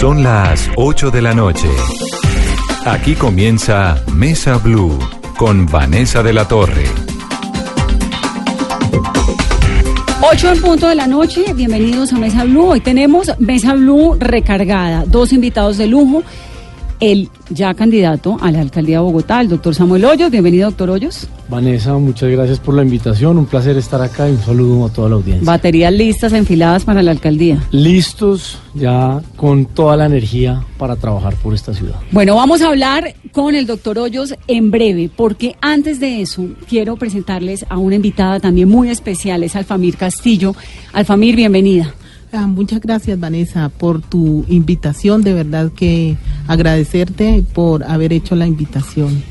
Son las 8 de la noche. Aquí comienza Mesa Blue con Vanessa de la Torre. 8 en punto de la noche, bienvenidos a Mesa Blue. Hoy tenemos Mesa Blue recargada, dos invitados de lujo. El ya candidato a la alcaldía de Bogotá, el doctor Samuel Hoyos. Bienvenido, doctor Hoyos. Vanessa, muchas gracias por la invitación. Un placer estar acá y un saludo a toda la audiencia. Baterías listas, enfiladas para la alcaldía. Listos ya con toda la energía para trabajar por esta ciudad. Bueno, vamos a hablar con el doctor Hoyos en breve, porque antes de eso quiero presentarles a una invitada también muy especial, es Alfamir Castillo. Alfamir, bienvenida. Ah, muchas gracias Vanessa por tu invitación, de verdad que agradecerte por haber hecho la invitación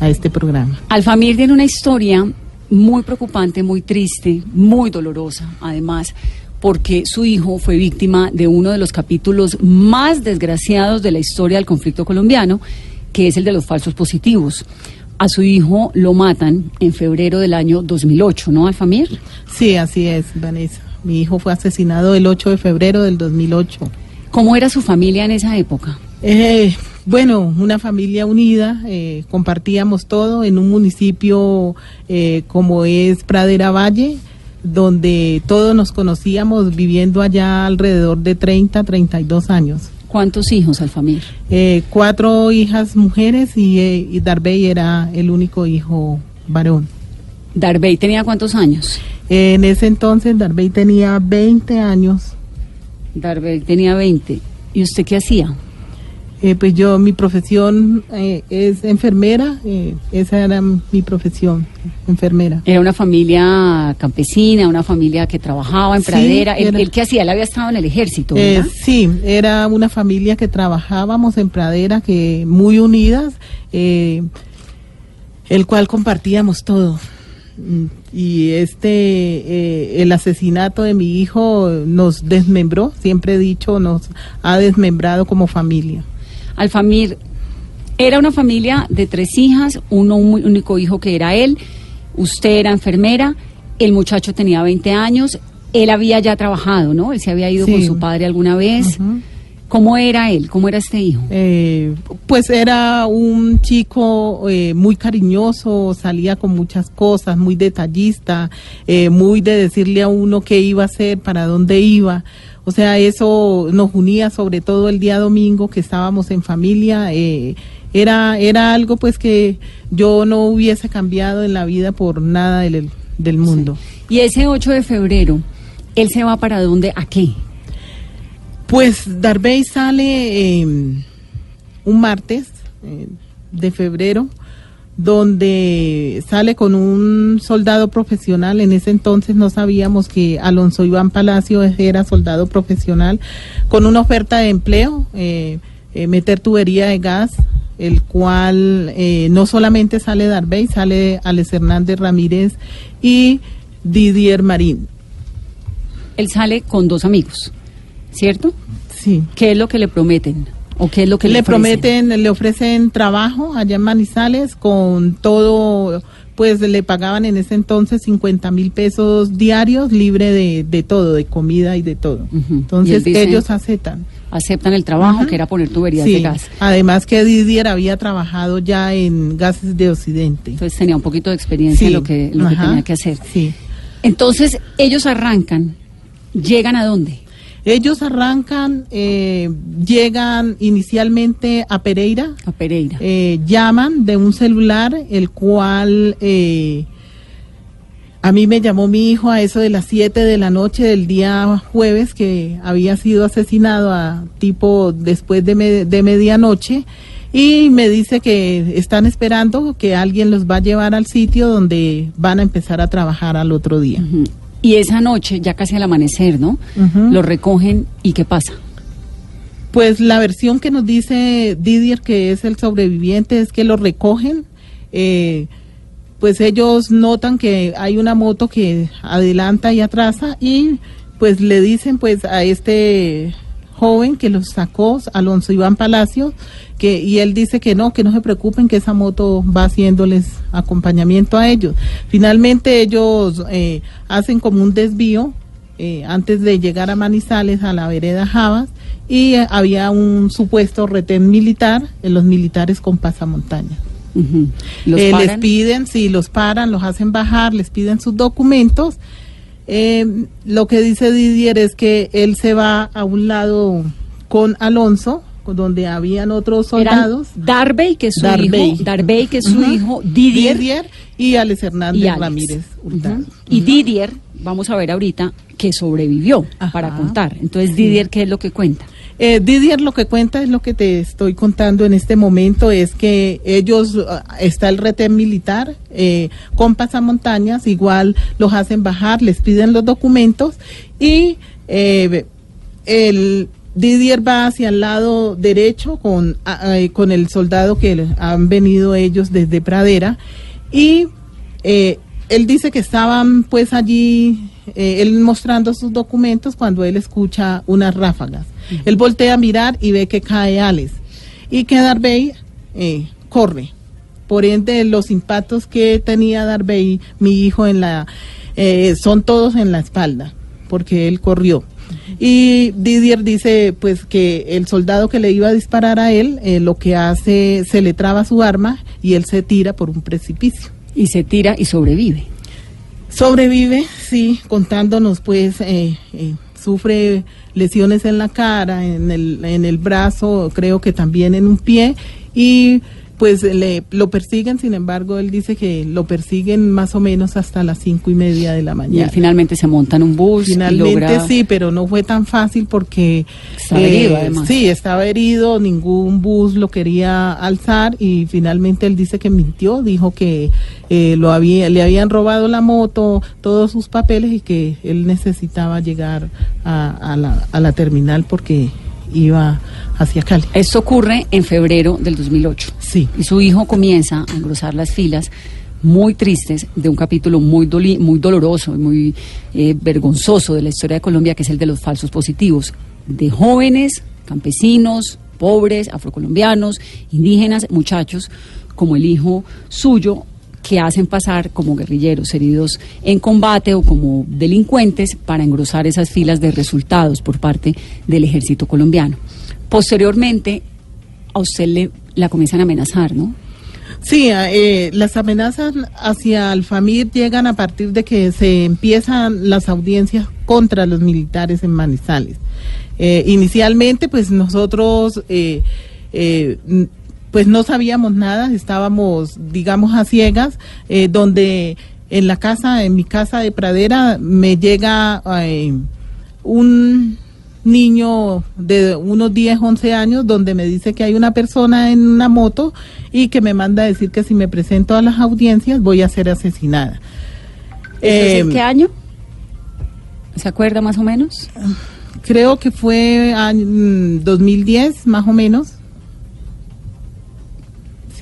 a este programa. Alfamir tiene una historia muy preocupante, muy triste, muy dolorosa, además, porque su hijo fue víctima de uno de los capítulos más desgraciados de la historia del conflicto colombiano, que es el de los falsos positivos. A su hijo lo matan en febrero del año 2008, ¿no, Alfamir? Sí, así es, Vanessa. Mi hijo fue asesinado el 8 de febrero del 2008. ¿Cómo era su familia en esa época? Eh, bueno, una familia unida, eh, compartíamos todo en un municipio eh, como es Pradera Valle, donde todos nos conocíamos viviendo allá alrededor de 30, 32 años. ¿Cuántos hijos, Alfamir? Eh, cuatro hijas mujeres y, eh, y Darbey era el único hijo varón. Darbey tenía cuántos años? En ese entonces Darbey tenía 20 años. Darbey tenía 20. ¿Y usted qué hacía? Eh, pues yo, mi profesión eh, es enfermera, eh, esa era mi profesión, enfermera. Era una familia campesina, una familia que trabajaba en Sí, pradera. ¿El, era- el qué hacía? Él había estado en el ejército, Eh, ¿verdad? sí, era una familia que trabajábamos en pradera, que muy unidas, eh, el cual compartíamos todo. Mm, Y este, eh, el asesinato de mi hijo nos desmembró, siempre he dicho, nos ha desmembrado como familia. Alfamir era una familia de tres hijas, uno un único hijo que era él, usted era enfermera, el muchacho tenía 20 años, él había ya trabajado, ¿no? Él se había ido Sí. con su padre alguna vez. ¿Cómo era él? ¿Cómo era este hijo? Eh, pues era un chico eh, muy cariñoso, salía con muchas cosas, muy detallista, eh, muy de decirle a uno qué iba a hacer, para dónde iba. O sea, eso nos unía sobre todo el día domingo que estábamos en familia. eh, era, era algo pues que yo no hubiese cambiado en la vida por nada del, del mundo. Y ese 8 de febrero, ¿él se va para dónde? ¿A qué? Pues Darbey sale eh, un martes eh, de febrero, donde sale con un soldado profesional. En ese entonces no sabíamos que Alonso Iván Palacio era soldado profesional, con una oferta de empleo, eh, eh, meter tubería de gas, el cual eh, no solamente sale Darbey, sale Alex Hernández Ramírez y Didier Marín. Él sale con dos amigos, ¿cierto? Sí. ¿Qué es lo que le prometen? ¿O qué es lo que le, le ofrecen? prometen, le ofrecen trabajo allá en Manizales con todo, pues le pagaban en ese entonces 50 mil pesos diarios, libre de, de todo, de comida y de todo. Entonces ellos aceptan. Aceptan el trabajo, que era poner tuberías Sí. de gas. Además que Didier había trabajado ya en gases de Occidente. Entonces tenía un poquito de experiencia en lo que, lo que tenía que hacer. Sí. Entonces ellos arrancan, llegan a dónde? Ellos arrancan, eh, llegan inicialmente a Pereira, A Pereira. eh, llaman de un celular, el cual eh, a mí me llamó mi hijo a eso de las 7 de la noche del día jueves que había sido asesinado a tipo después de, me- de medianoche y me dice que están esperando que alguien los va a llevar al sitio donde van a empezar a trabajar al otro día. Ujú. Y esa noche, ya casi al amanecer, ¿no? Lo recogen y ¿qué pasa? Pues la versión que nos dice Didier, que es el sobreviviente, es que lo recogen. eh, pues ellos notan que hay una moto que adelanta y atrasa y pues le dicen pues a este joven que los sacó, Alonso Iván Palacio, que y él dice que no, que no se preocupen, que esa moto va haciéndoles acompañamiento a ellos. Finalmente ellos eh, hacen como un desvío eh, antes de llegar a Manizales, a la vereda Javas, y eh, había un supuesto retén militar, en los militares con pasamontaña. Ujú. ¿Los Eh, les piden, sí, los paran, los hacen bajar, les piden sus documentos. Eh, lo que dice Didier es que él se va a un lado con Alonso, donde habían otros Eran soldados. Darby, que es su Darbey. hijo, Darbey, que es su hijo, Didier, Didier y Alex Hernández y Alex. Ramírez. Y Didier, vamos a ver ahorita, que sobrevivió Ajá. para contar. Entonces, Didier, ¿qué es lo que cuenta? Eh, Didier lo que cuenta es lo que te estoy contando en este momento, es que ellos, ah, está el retén militar eh, con pasamontañas, igual los hacen bajar, les piden los documentos y eh, el Didier va hacia el lado derecho con, eh, con el soldado que han venido ellos desde Pradera y eh, él dice que estaban pues allí, eh, él mostrando sus documentos cuando él escucha unas ráfagas. Él voltea a mirar y ve que cae Alex y que Darbey eh, corre. Por ende, los impactos que tenía Darbey, mi hijo, en la, eh, son todos en la espalda, porque él corrió. Y Didier dice pues que el soldado que le iba a disparar a él, eh, lo que hace, se le traba su arma y él se tira por un precipicio. Y se tira y sobrevive. Sobrevive, sí, contándonos pues, eh, eh, sufre lesiones en la cara, en el, en el brazo, creo que también en un pie, y pues le, lo persiguen, sin embargo, él dice que lo persiguen más o menos hasta las cinco y media de la Y él mañana. finalmente se monta en un bus Finalmente y logra... sí, pero no fue tan fácil porque eh, Estaba herido, además. sí, estaba herido, ningún bus lo quería alzar y finalmente él dice que mintió, dijo que eh, lo había, le habían robado la moto, todos sus papeles y que él necesitaba llegar a, a la, a la terminal porque iba hacia Cali. Esto ocurre en febrero del 2008. Sí. Y su hijo comienza a engrosar las filas muy tristes de un capítulo muy, doli- muy doloroso y muy eh, vergonzoso de la historia de Colombia, que es el de los falsos positivos, de jóvenes, campesinos, pobres, afrocolombianos, indígenas, muchachos, como el hijo suyo, que hacen pasar como guerrilleros heridos en combate o como delincuentes para engrosar esas filas de resultados por parte del ejército colombiano. Posteriormente, a usted le la comienzan a amenazar, ¿no? Sí, eh, las amenazas hacia Alfamir llegan a partir de que se empiezan las audiencias contra los militares en Manizales. Eh, inicialmente, pues nosotros, eh, pues no sabíamos nada, estábamos, digamos, a ciegas, eh, donde en la casa, en mi casa de pradera, me llega eh, un niño de unos 10, 11 años donde me dice que hay una persona en una moto y que me manda a decir que si me presento a las audiencias voy a ser asesinada. ¿Eso es Eh, ¿Qué año? ¿Se acuerda más o menos? creo que fue año, mm, 2010 más o menos.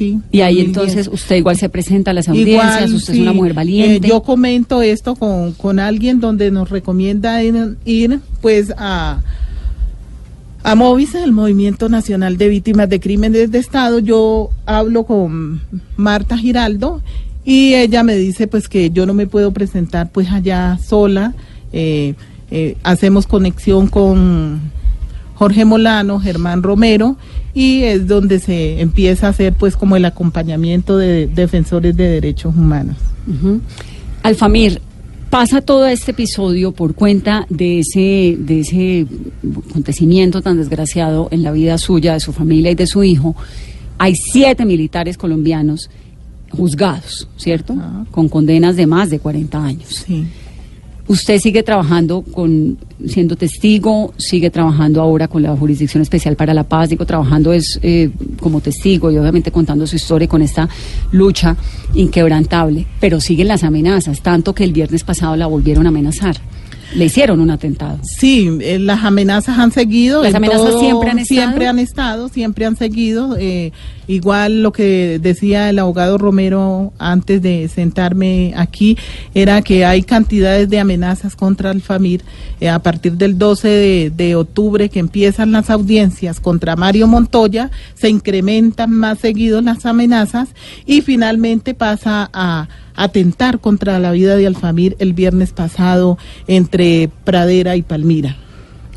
Sí. Y ahí 2010. entonces usted igual se presenta a las audiencias, Igual, usted sí. es una mujer valiente. Eh, yo comento esto con, con alguien donde nos recomienda ir, ir, pues a a Movisa, el Movimiento Nacional de Víctimas de Crímenes de Estado. Yo hablo con Marta Giraldo y ella me dice pues que yo no me puedo presentar pues allá sola. Eh, eh, hacemos conexión con Jorge Molano, Germán Romero, y es donde se empieza a hacer pues como el acompañamiento de defensores de derechos humanos. Ujú. Alfamir, pasa todo este episodio por cuenta de ese, de ese acontecimiento tan desgraciado en la vida suya, de su familia y de su hijo. Hay siete militares colombianos juzgados, ¿cierto? Con condenas de más de 40 años. Sí. Usted sigue trabajando con, siendo testigo, sigue trabajando ahora con la Jurisdicción Especial para la Paz, digo, trabajando es eh, como testigo y obviamente contando su historia con esta lucha inquebrantable, pero siguen las amenazas, tanto que el viernes pasado la volvieron a amenazar. Le hicieron un atentado. Sí, eh, las amenazas han seguido. ¿Las en amenazas siempre han estado? Siempre han estado, siempre han seguido. eh, igual lo que decía el abogado Romero antes de sentarme aquí era que hay cantidades de amenazas contra el FAMIR. eh, a partir del 12 de, de octubre que empiezan las audiencias contra Mario Montoya, se incrementan más seguidos las amenazas y finalmente pasa a atentar contra la vida de Alfamir el viernes pasado entre Pradera y Palmira.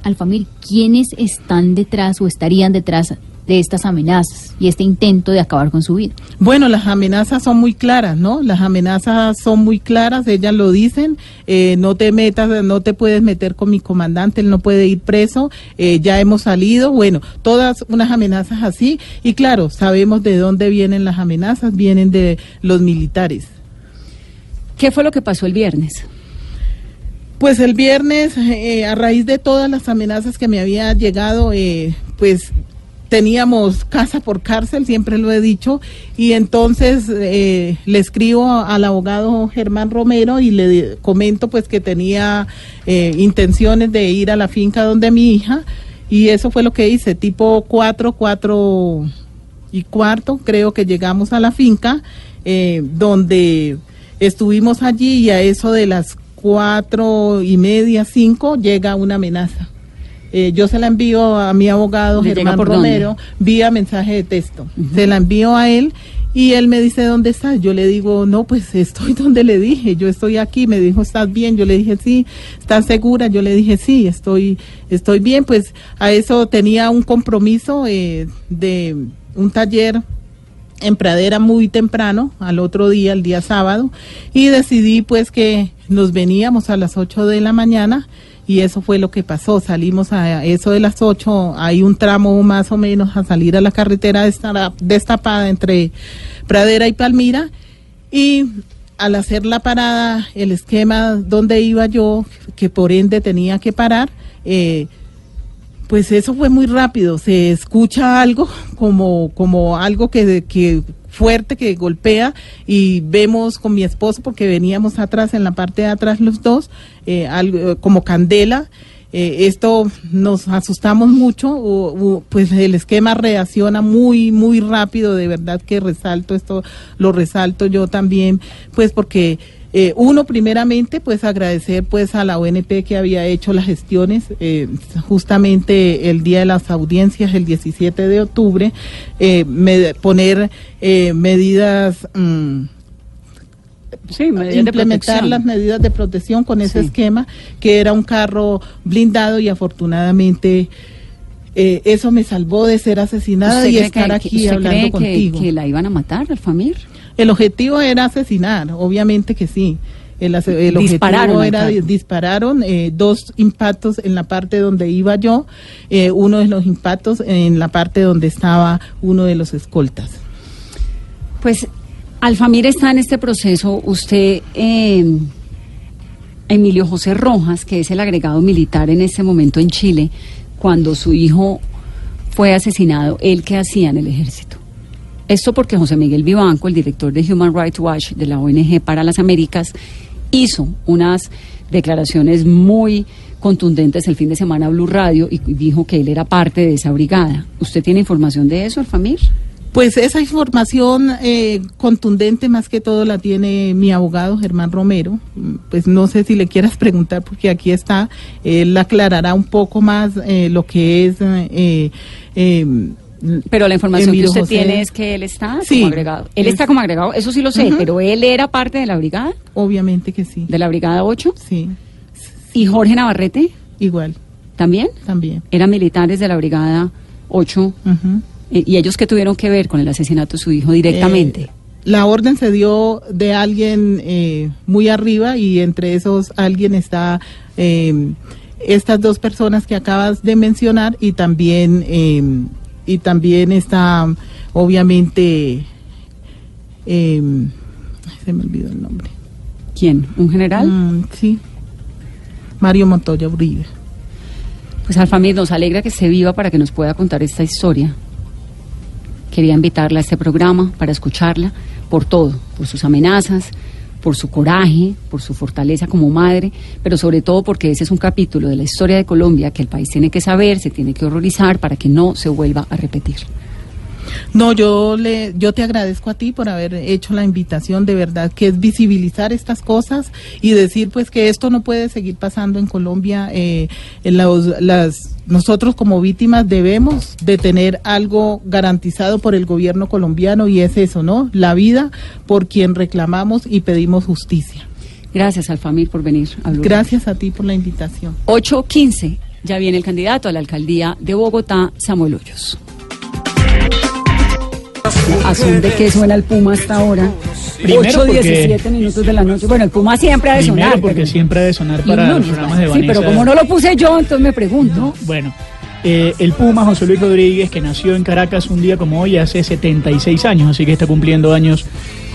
Alfamir, ¿quiénes están detrás o estarían detrás de estas amenazas y este intento de acabar con su vida? Bueno, las amenazas son muy claras, ¿no? Las amenazas son muy claras, ellas lo dicen, eh, no te metas, no te puedes meter con mi comandante, él no puede ir preso, eh, ya hemos salido, bueno, todas unas amenazas así, y claro, sabemos de dónde vienen las amenazas, vienen de los militares. ¿Qué fue lo que pasó el viernes? Pues el viernes, eh, a raíz de todas las amenazas que me había llegado, eh, pues teníamos casa por cárcel, siempre lo he dicho, y entonces eh, le escribo al abogado Germán Romero y le comento pues que tenía intenciones de ir a la finca donde mi hija, y eso fue lo que hice, tipo cuatro, cuatro y cuarto, creo que llegamos a la finca, donde estuvimos allí y a eso de las cuatro y media, cinco, llega una amenaza. Eh, yo se la envío a mi abogado Germán Romero vía mensaje de texto. Se la envío a él y él me dice, ¿dónde estás? Yo le digo, no, pues estoy donde le dije, yo estoy aquí. Me dijo, ¿estás bien? Yo le dije, sí. ¿Estás segura? Yo le dije, sí, estoy, estoy bien. Pues a eso tenía un compromiso eh, de un taller en Pradera muy temprano, al otro día, el día sábado, y decidí pues que nos veníamos a las 8 de la mañana y eso fue lo que pasó. Salimos a eso de las 8, hay un tramo más o menos a salir a la carretera destapada entre Pradera y Palmira y al hacer la parada, el esquema donde iba yo, que por ende tenía que parar, eh, pues eso fue muy rápido, se escucha algo como, como algo que, que fuerte que golpea y vemos con mi esposo porque veníamos atrás en la parte de atrás los dos eh, algo, como candela. Eh, esto nos asustamos mucho pues el esquema reacciona muy muy rápido de verdad que resalto esto lo resalto yo también pues porque eh, uno, primeramente, pues agradecer pues a la ONP que había hecho las gestiones eh, justamente el día de las audiencias, el 17 de octubre, eh, poner medidas... Mm, implementar las medidas de protección con ese esquema, que era un carro blindado y afortunadamente eso me salvó de ser asesinada y estar aquí hablando contigo. Que, la iban a matar, al familiar? El objetivo era asesinar, obviamente que sí. El, el objetivo era dispararon eh, dos impactos en la parte donde iba yo, eh, uno de los impactos en la parte donde estaba uno de los escoltas. Pues Alfamir está en este proceso. Usted, eh, Emilio José Rojas, que es el agregado militar en este momento en Chile, cuando su hijo fue asesinado, ¿él qué hacía en el ejército? Esto porque José Miguel Vivanco, el director de Human Rights Watch de la ONG para las Américas, hizo unas declaraciones muy contundentes el fin de semana Blue Radio y dijo que él era parte de esa brigada. ¿Usted tiene información de eso, Alfamir? Pues esa información eh, contundente más que todo la tiene mi abogado Germán Romero. Pues no sé si le quieras preguntar porque aquí está. Él aclarará un poco más eh, lo que es eh, pero la información que usted tiene es que él está como agregado. Él está como agregado, eso sí lo sé, pero él era parte de la brigada. Obviamente que sí. ¿De la brigada 8? Sí. ¿Y Jorge Navarrete? Igual. ¿También? También. Eran militares de la brigada 8. Eh, ¿Y ellos qué tuvieron que ver con el asesinato de su hijo directamente? Eh, la orden se dio de alguien eh, muy arriba y entre esos alguien está estas dos personas que acabas de mencionar y también y también está obviamente em, se me olvidó el nombre. Quién un general mm, sí. Mario Montoya Uribe. Pues Alfamir nos alegra que esté viva para que nos pueda contar esta historia. Quería invitarla a este programa para escucharla por todo por sus amenazas por su coraje, por su fortaleza como madre, pero sobre todo porque ese es un capítulo de la historia de Colombia que el país tiene que saber, se tiene que horrorizar para que no se vuelva a repetir. No, yo le, yo te agradezco a ti por haber hecho la invitación, de verdad, que es visibilizar estas cosas y decir, pues, que esto no puede seguir pasando en Colombia. Eh, en los, las, nosotros como víctimas debemos de tener algo garantizado por el gobierno colombiano y es eso, ¿no? La vida por quien reclamamos y pedimos justicia. Gracias, Alfamir, por venir a. Gracias a ti por la invitación. 8.15. Ya viene el candidato a la alcaldía de Bogotá, Samuel Hoyos. ¿A son de qué suena el Puma hasta ahora? Primero 8, porque- 17 minutos de la noche. Bueno, el Puma siempre ha de Primero sonar. porque pero- siempre ha de sonar para los programas de Sí, Vanessa. pero como no lo puse yo, entonces me pregunto. Bueno, eh, el Puma José Luis Rodríguez, que nació en Caracas un día como hoy, hace 76 años, así que está cumpliendo años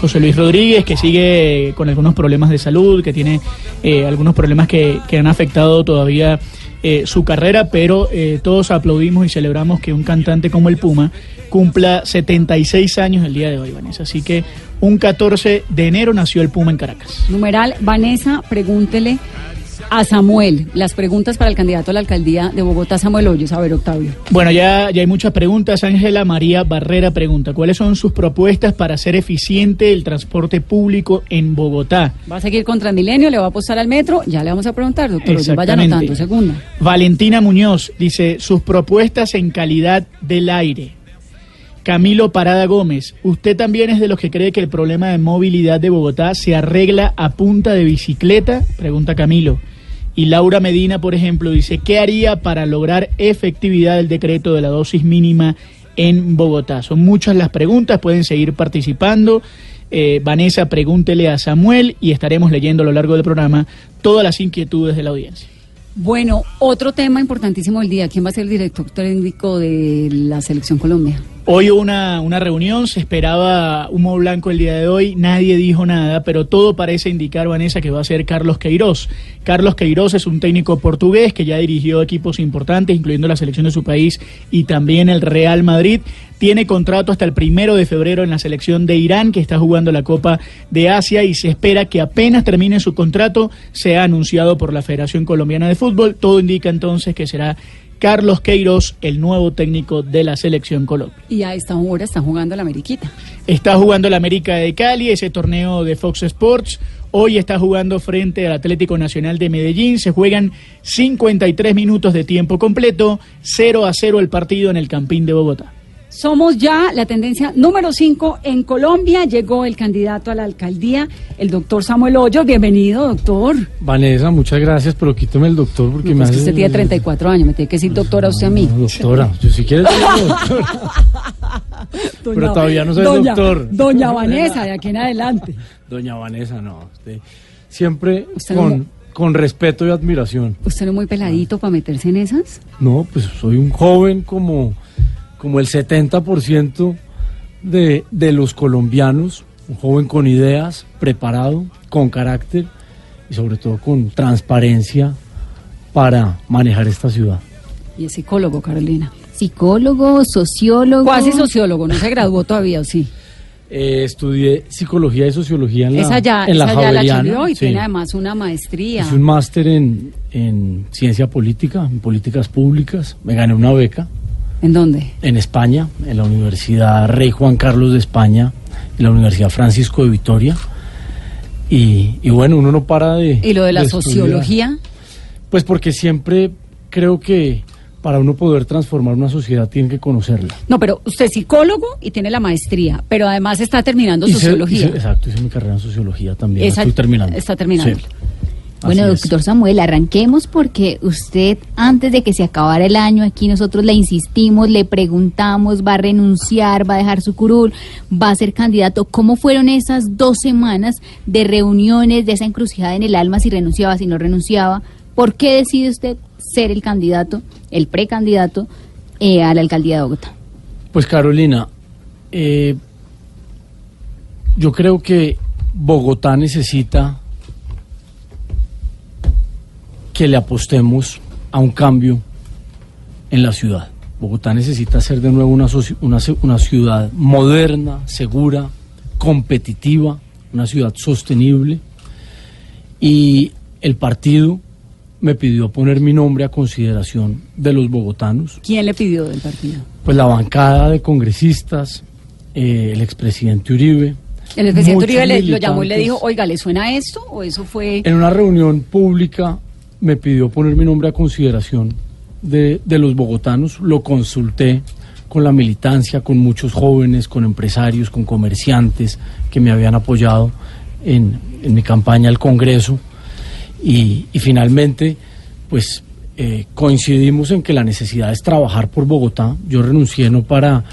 José Luis Rodríguez, que sigue con algunos problemas de salud, que tiene eh, algunos problemas que, que han afectado todavía eh, su carrera, pero eh, todos aplaudimos y celebramos que un cantante como el Puma cumpla 76 años el día de hoy, Vanessa. Así que un 14 de enero nació el Puma en Caracas. Numeral, Vanessa, pregúntele a Samuel las preguntas para el candidato a la alcaldía de Bogotá, Samuel Hoyos. A ver, Octavio. Bueno, ya, ya hay muchas preguntas. Ángela María Barrera pregunta, ¿cuáles son sus propuestas para hacer eficiente el transporte público en Bogotá? ¿Va a seguir con Transmilenio? ¿Le va a apostar al metro? Ya le vamos a preguntar, doctor. Vaya anotando. Segunda. Valentina Muñoz dice, sus propuestas en calidad del aire. Camilo Parada Gómez, ¿usted también es de los que cree que el problema de movilidad de Bogotá se arregla a punta de bicicleta? Pregunta Camilo. Y Laura Medina, por ejemplo, dice, ¿qué haría para lograr efectividad del decreto de la dosis mínima en Bogotá? Son muchas las preguntas, pueden seguir participando. Eh, Vanessa, pregúntele a Samuel y estaremos leyendo a lo largo del programa todas las inquietudes de la audiencia. Bueno, otro tema importantísimo del día. ¿Quién va a ser el director técnico de la Selección Colombia? Hoy una, una reunión, se esperaba humo blanco el día de hoy, nadie dijo nada, pero todo parece indicar, Vanessa, que va a ser Carlos Queiroz. Carlos Queiroz es un técnico portugués que ya dirigió equipos importantes, incluyendo la selección de su país y también el Real Madrid. Tiene contrato hasta el primero de febrero en la selección de Irán, que está jugando la Copa de Asia, y se espera que apenas termine su contrato sea anunciado por la Federación Colombiana de Fútbol. Todo indica entonces que será Carlos Queiroz, el nuevo técnico de la selección Colombia. Y a esta hora está jugando la Ameriquita. Está jugando el América de Cali, ese torneo de Fox Sports. Hoy está jugando frente al Atlético Nacional de Medellín. Se juegan 53 minutos de tiempo completo, 0 a 0 el partido en el Campín de Bogotá. Somos ya la tendencia número 5 en Colombia. Llegó el candidato a la alcaldía, el doctor Samuel Hoyos. Bienvenido, doctor. Vanessa, muchas gracias, pero quíteme el doctor porque me Pues que hace... usted tiene 34 años, me tiene que decir doctora usted a mí. No, doctora, yo si quieres digo doctora. Pero todavía no soy doña, doctor. Doña Vanessa, de aquí en adelante. Doña Vanessa, no. usted siempre Usted con, no- con respeto y admiración. ¿Usted no es muy peladito para meterse en esas? No, pues soy un joven como, como el 70% de, de los colombianos, un joven con ideas, preparado, con carácter y sobre todo con transparencia para manejar esta ciudad. Y es psicólogo, Carolina. Psicólogo, sociólogo. Cuasi sociólogo, no se graduó todavía, ¿o sí? Eh, estudié psicología y sociología en la, ya, en la ya la y sí. tiene además una maestría. Hice un máster en, en ciencia política, en políticas públicas. Me gané una beca ¿En dónde? en España, en la Universidad Rey Juan Carlos de España, en la Universidad Francisco de Vitoria. Y, y bueno, uno no para de... ¿Y lo de la sociología? Pues porque siempre creo que para uno poder transformar una sociedad tiene que conocerla. No, pero usted es psicólogo y tiene la maestría, pero además está terminando sociología. exacto, hice mi carrera en sociología también. Esa- estoy terminando. está terminando. Sí. Bueno, Así es. doctor Samuel, arranquemos porque usted, antes de que se acabara el año, aquí nosotros le insistimos, le preguntamos, va a renunciar, va a dejar su curul, va a ser candidato. ¿Cómo fueron esas dos semanas de reuniones, de esa encrucijada en el alma, si renunciaba, si no renunciaba? ¿Por qué decide usted ser el candidato, el precandidato eh, a la alcaldía de Bogotá? Pues Carolina, eh, yo creo que Bogotá necesita que le apostemos a un cambio en la ciudad. Bogotá necesita ser de nuevo una, ciudad moderna, segura, competitiva, una ciudad sostenible. Y el partido me pidió poner mi nombre a consideración de los bogotanos. ¿Quién le pidió del partido? Pues la bancada de congresistas, eh, el expresidente Uribe. El expresidente Uribe le- lo llamó y le dijo, oiga, ¿le suena esto? ¿O eso fue...? En una reunión pública me pidió poner mi nombre a consideración de, de los bogotanos. Lo consulté con la militancia, con muchos jóvenes, con empresarios, con comerciantes que me habían apoyado en, en mi campaña al Congreso. Y, y finalmente, pues eh, coincidimos en que la necesidad es trabajar por Bogotá. Yo renuncié no para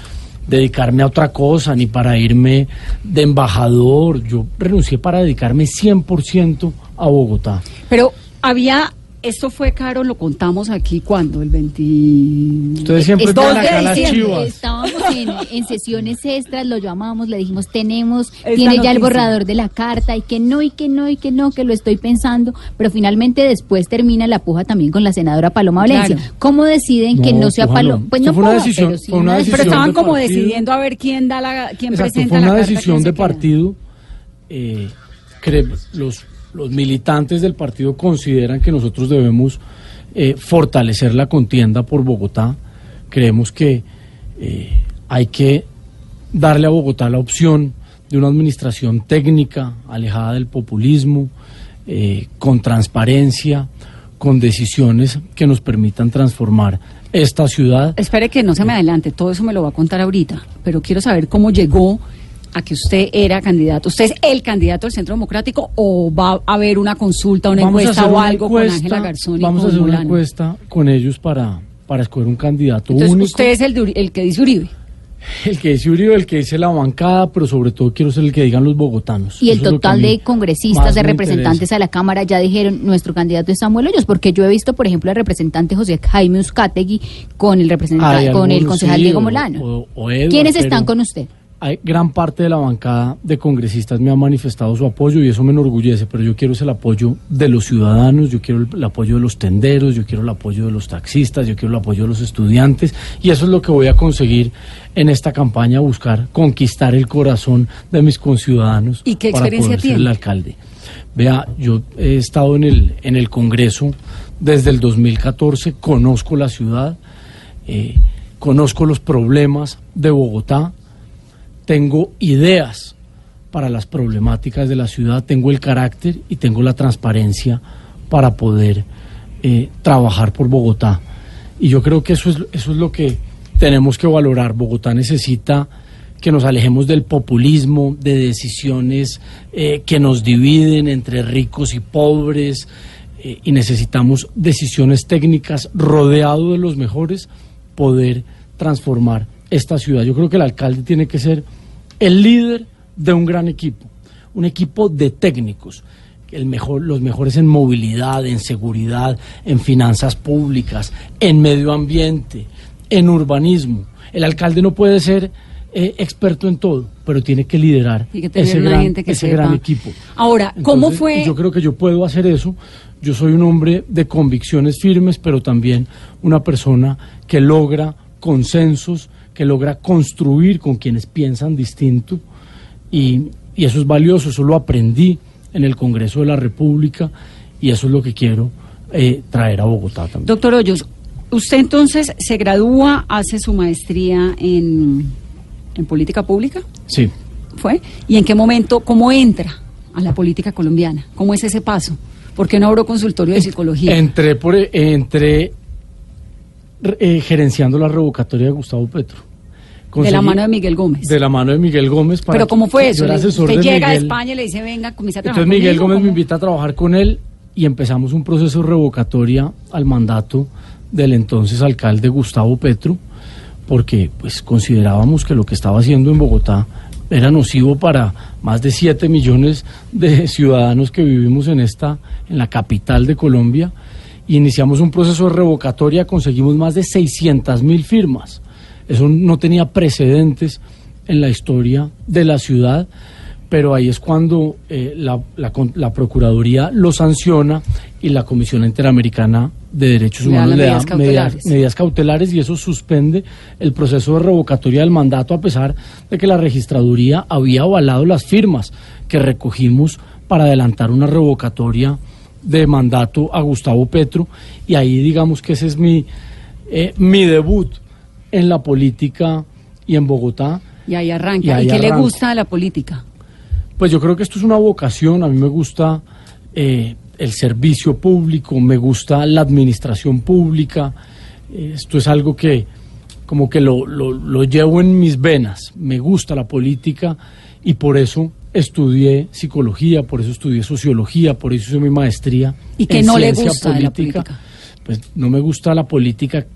dedicarme a otra cosa, ni para irme de embajador. Yo renuncié para dedicarme 100% a Bogotá. Pero había... Esto fue, Caro, lo contamos aquí, cuando El 20... Ustedes siempre de acá las chivas. Estábamos en, en sesiones extras, lo llamamos, le dijimos, tenemos, Esta tiene ya el borrador de la carta, y que no, y que no, y que no, que lo estoy pensando, pero finalmente después termina la puja también con la senadora Paloma Valencia. Claro. ¿Cómo deciden que No, sea. Paloma? Pues no fue una puja, decisión- pero sí fue una una Pero decisión estaban de como partido. decidiendo a ver quién da la, quién Exacto, presenta fue la una carta, decisión de partido. eh, los, los militantes del partido consideran que nosotros debemos eh, fortalecer la contienda por Bogotá. Creemos que eh, hay que darle a Bogotá la opción de una administración técnica, alejada del populismo, eh, con transparencia, con decisiones que nos permitan transformar esta ciudad Espere que no se me adelante, todo eso me lo va a contar ahorita, pero quiero saber cómo llegó a que usted era candidato. ¿Usted es el candidato del Centro Democrático o va a haber una consulta, una Vamos a encuesta o algo encuesta, con Ángela Garzón y Vamos a con hacer una encuesta con ellos para, para escoger un candidato Entonces, único. usted es el, de el que dice Uribe. El que dice Uribe, el que dice la bancada, pero sobre todo quiero ser el que digan los bogotanos. Y el Eso a total de congresistas, de representantes a la Cámara ya dijeron, nuestro candidato es Samuel Hoyos, porque yo he visto, por ejemplo, al representante José Jaime Uzcategui con el representante, Hay con el concejal sí, Diego o- Molano. o- o Edward, ¿Quiénes pero están con usted? Hay gran parte de la bancada de congresistas me ha manifestado su apoyo y eso me enorgullece, pero yo quiero es el apoyo de los ciudadanos, yo quiero el, el apoyo de los tenderos, yo quiero el apoyo de los taxistas, yo quiero el apoyo de los estudiantes y eso es lo que voy a conseguir en esta campaña, buscar conquistar el corazón de mis conciudadanos ¿Y qué para experiencia poder ser tiene? el alcalde. Vea, yo he estado en el, en el Congreso desde el 2014, conozco la ciudad, eh, conozco los problemas de Bogotá, tengo ideas para las problemáticas de la ciudad, tengo el carácter y tengo la transparencia para poder eh, trabajar por Bogotá. Y yo creo que eso es, eso es lo que tenemos que valorar. Bogotá necesita que nos alejemos del populismo, de decisiones eh, que nos dividen entre ricos y pobres, eh, y necesitamos decisiones técnicas rodeado de los mejores, poder transformar esta ciudad. Yo creo que el alcalde tiene que ser el líder de un gran equipo, un equipo de técnicos, el mejor, los mejores en movilidad, en seguridad, en finanzas públicas, en medio ambiente, en urbanismo. El alcalde no puede ser eh, experto en todo, pero tiene que liderar que ese, gran, gente que ese sepa. gran equipo. Ahora, ¿cómo Entonces, fue? Yo creo que yo puedo hacer eso. Yo soy un hombre de convicciones firmes, pero también una persona que logra consensos, que logra construir con quienes piensan distinto. Y, y eso es valioso, eso lo aprendí en el Congreso de la República y eso es lo que quiero eh, traer a Bogotá también. Doctor Hoyos, usted entonces se gradúa, hace su maestría en, en política pública, Sí. ¿fue? ¿Y en qué momento, cómo entra a la política colombiana? ¿Cómo es ese paso? ¿Por qué no abro consultorio de psicología? Entré, por, entré eh, gerenciando la revocatoria de Gustavo Petro. De la mano de Miguel Gómez. De la mano de Miguel Gómez. para Pero ¿cómo fue eso? Le- Usted llega a España y le dice, venga, comienza a trabajar Entonces Miguel conmigo, Gómez me invita a trabajar con él y empezamos un proceso de revocatoria al mandato del entonces alcalde Gustavo Petro, porque pues considerábamos que lo que estaba haciendo en Bogotá era nocivo para más de 7 millones de ciudadanos que vivimos en esta en la capital de Colombia. Y iniciamos un proceso de revocatoria, conseguimos más de 600 mil firmas. Eso no tenía precedentes en la historia de la ciudad, pero ahí es cuando eh, la, la con- la Procuraduría lo sanciona y la Comisión Interamericana de Derechos Le Humanos le da medidas medidas, cautelares. medidas cautelares y eso suspende el proceso de revocatoria del mandato a pesar de que la registraduría había avalado las firmas que recogimos para adelantar una revocatoria de mandato a Gustavo Petro y ahí digamos que ese es mi, eh, mi debut en la política y en Bogotá. Y ahí arranca. Y ¿Y, ahí qué le gusta de la política? Pues yo creo que esto es una vocación, a mí me gusta eh, el servicio público, me gusta la administración pública, eh, esto es algo que como que lo, lo- lo llevo en mis venas, me gusta la política y por eso estudié psicología, por eso estudié sociología, por eso hice mi maestría. ¿Y qué en no le gusta de la política? Pues no me gusta la política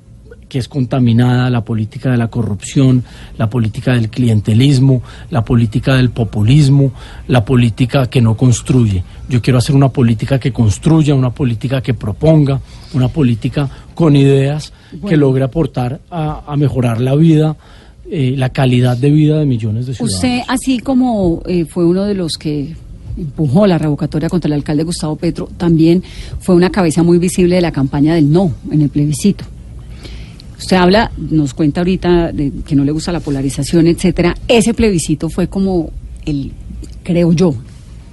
que es contaminada, la política de la corrupción, la política del clientelismo, la política del populismo, la política que no construye. Yo quiero hacer una política que construya, una política que proponga, una política con ideas que logre aportar a, a mejorar la vida, eh, la calidad de vida de millones de ciudadanos. Usted, así como eh, fue uno de los que empujó la revocatoria contra el alcalde Gustavo Petro, también fue una cabeza muy visible de la campaña del no en el plebiscito. Usted habla, nos cuenta ahorita de que no le gusta la polarización, etcétera. Ese plebiscito fue como el, creo yo,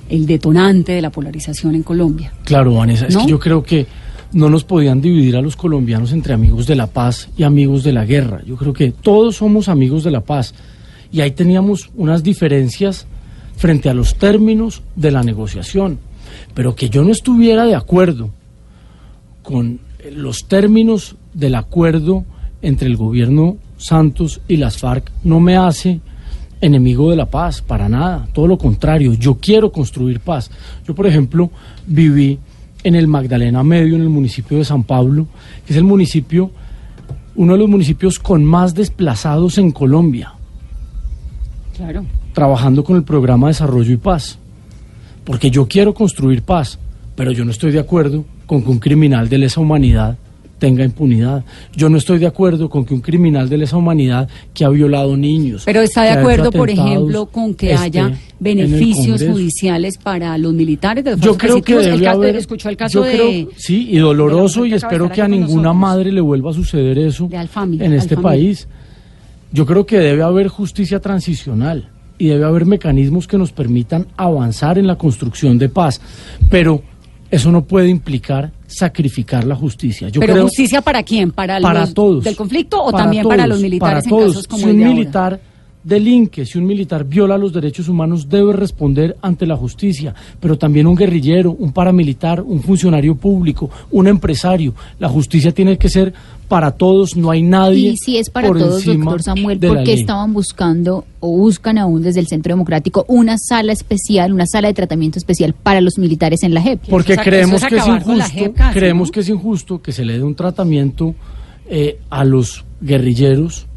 el detonante de la polarización en Colombia. Claro, Vanessa, es que yo creo que no nos podían dividir a los colombianos entre amigos de la paz y amigos de la guerra. Yo creo que todos somos amigos de la paz. Y ahí teníamos unas diferencias frente a los términos de la negociación. Pero que yo no estuviera de acuerdo con los términos del acuerdo entre el gobierno Santos y las FARC no me hace enemigo de la paz, para nada, todo lo contrario, yo quiero construir paz. Yo, por ejemplo, viví en el Magdalena Medio, en el municipio de San Pablo, que es el municipio, uno de los municipios con más desplazados en Colombia, Claro. trabajando con el programa Desarrollo y Paz. Porque yo quiero construir paz, pero yo no estoy de acuerdo con que un criminal de lesa humanidad tenga impunidad. Yo no estoy de acuerdo con que un criminal de lesa humanidad que ha violado niños. Pero está de acuerdo, por ejemplo, con que haya beneficios judiciales para los militares de los Yo creo que positivos. El debe caso- haber. escuchó el caso yo de, sí, y doloroso, y espero que a ninguna nosotros. madre le vuelva a suceder eso De en este país. Yo creo que debe haber justicia transicional y debe haber mecanismos que nos permitan avanzar en la construcción de paz, pero eso no puede implicar sacrificar la justicia. Yo ¿Pero creo justicia para quién? ¿Para, para los todos. del conflicto o también para los militares para en todos. casos como si el un militar delinque, si un militar viola los derechos humanos, debe responder ante la justicia. Pero también un guerrillero, un paramilitar, un funcionario público, un empresario. La justicia tiene que ser para todos, no hay nadie. Y si es para por todos, doctor Samuel, de ¿por la qué ley. estaban buscando o buscan aún desde el Centro Democrático una sala especial, una sala de tratamiento especial para los militares en la JEP? Porque Eso creemos eso es que es injusto, JEP casi, creemos ¿no? que es injusto que se le dé un tratamiento eh, a los guerrilleros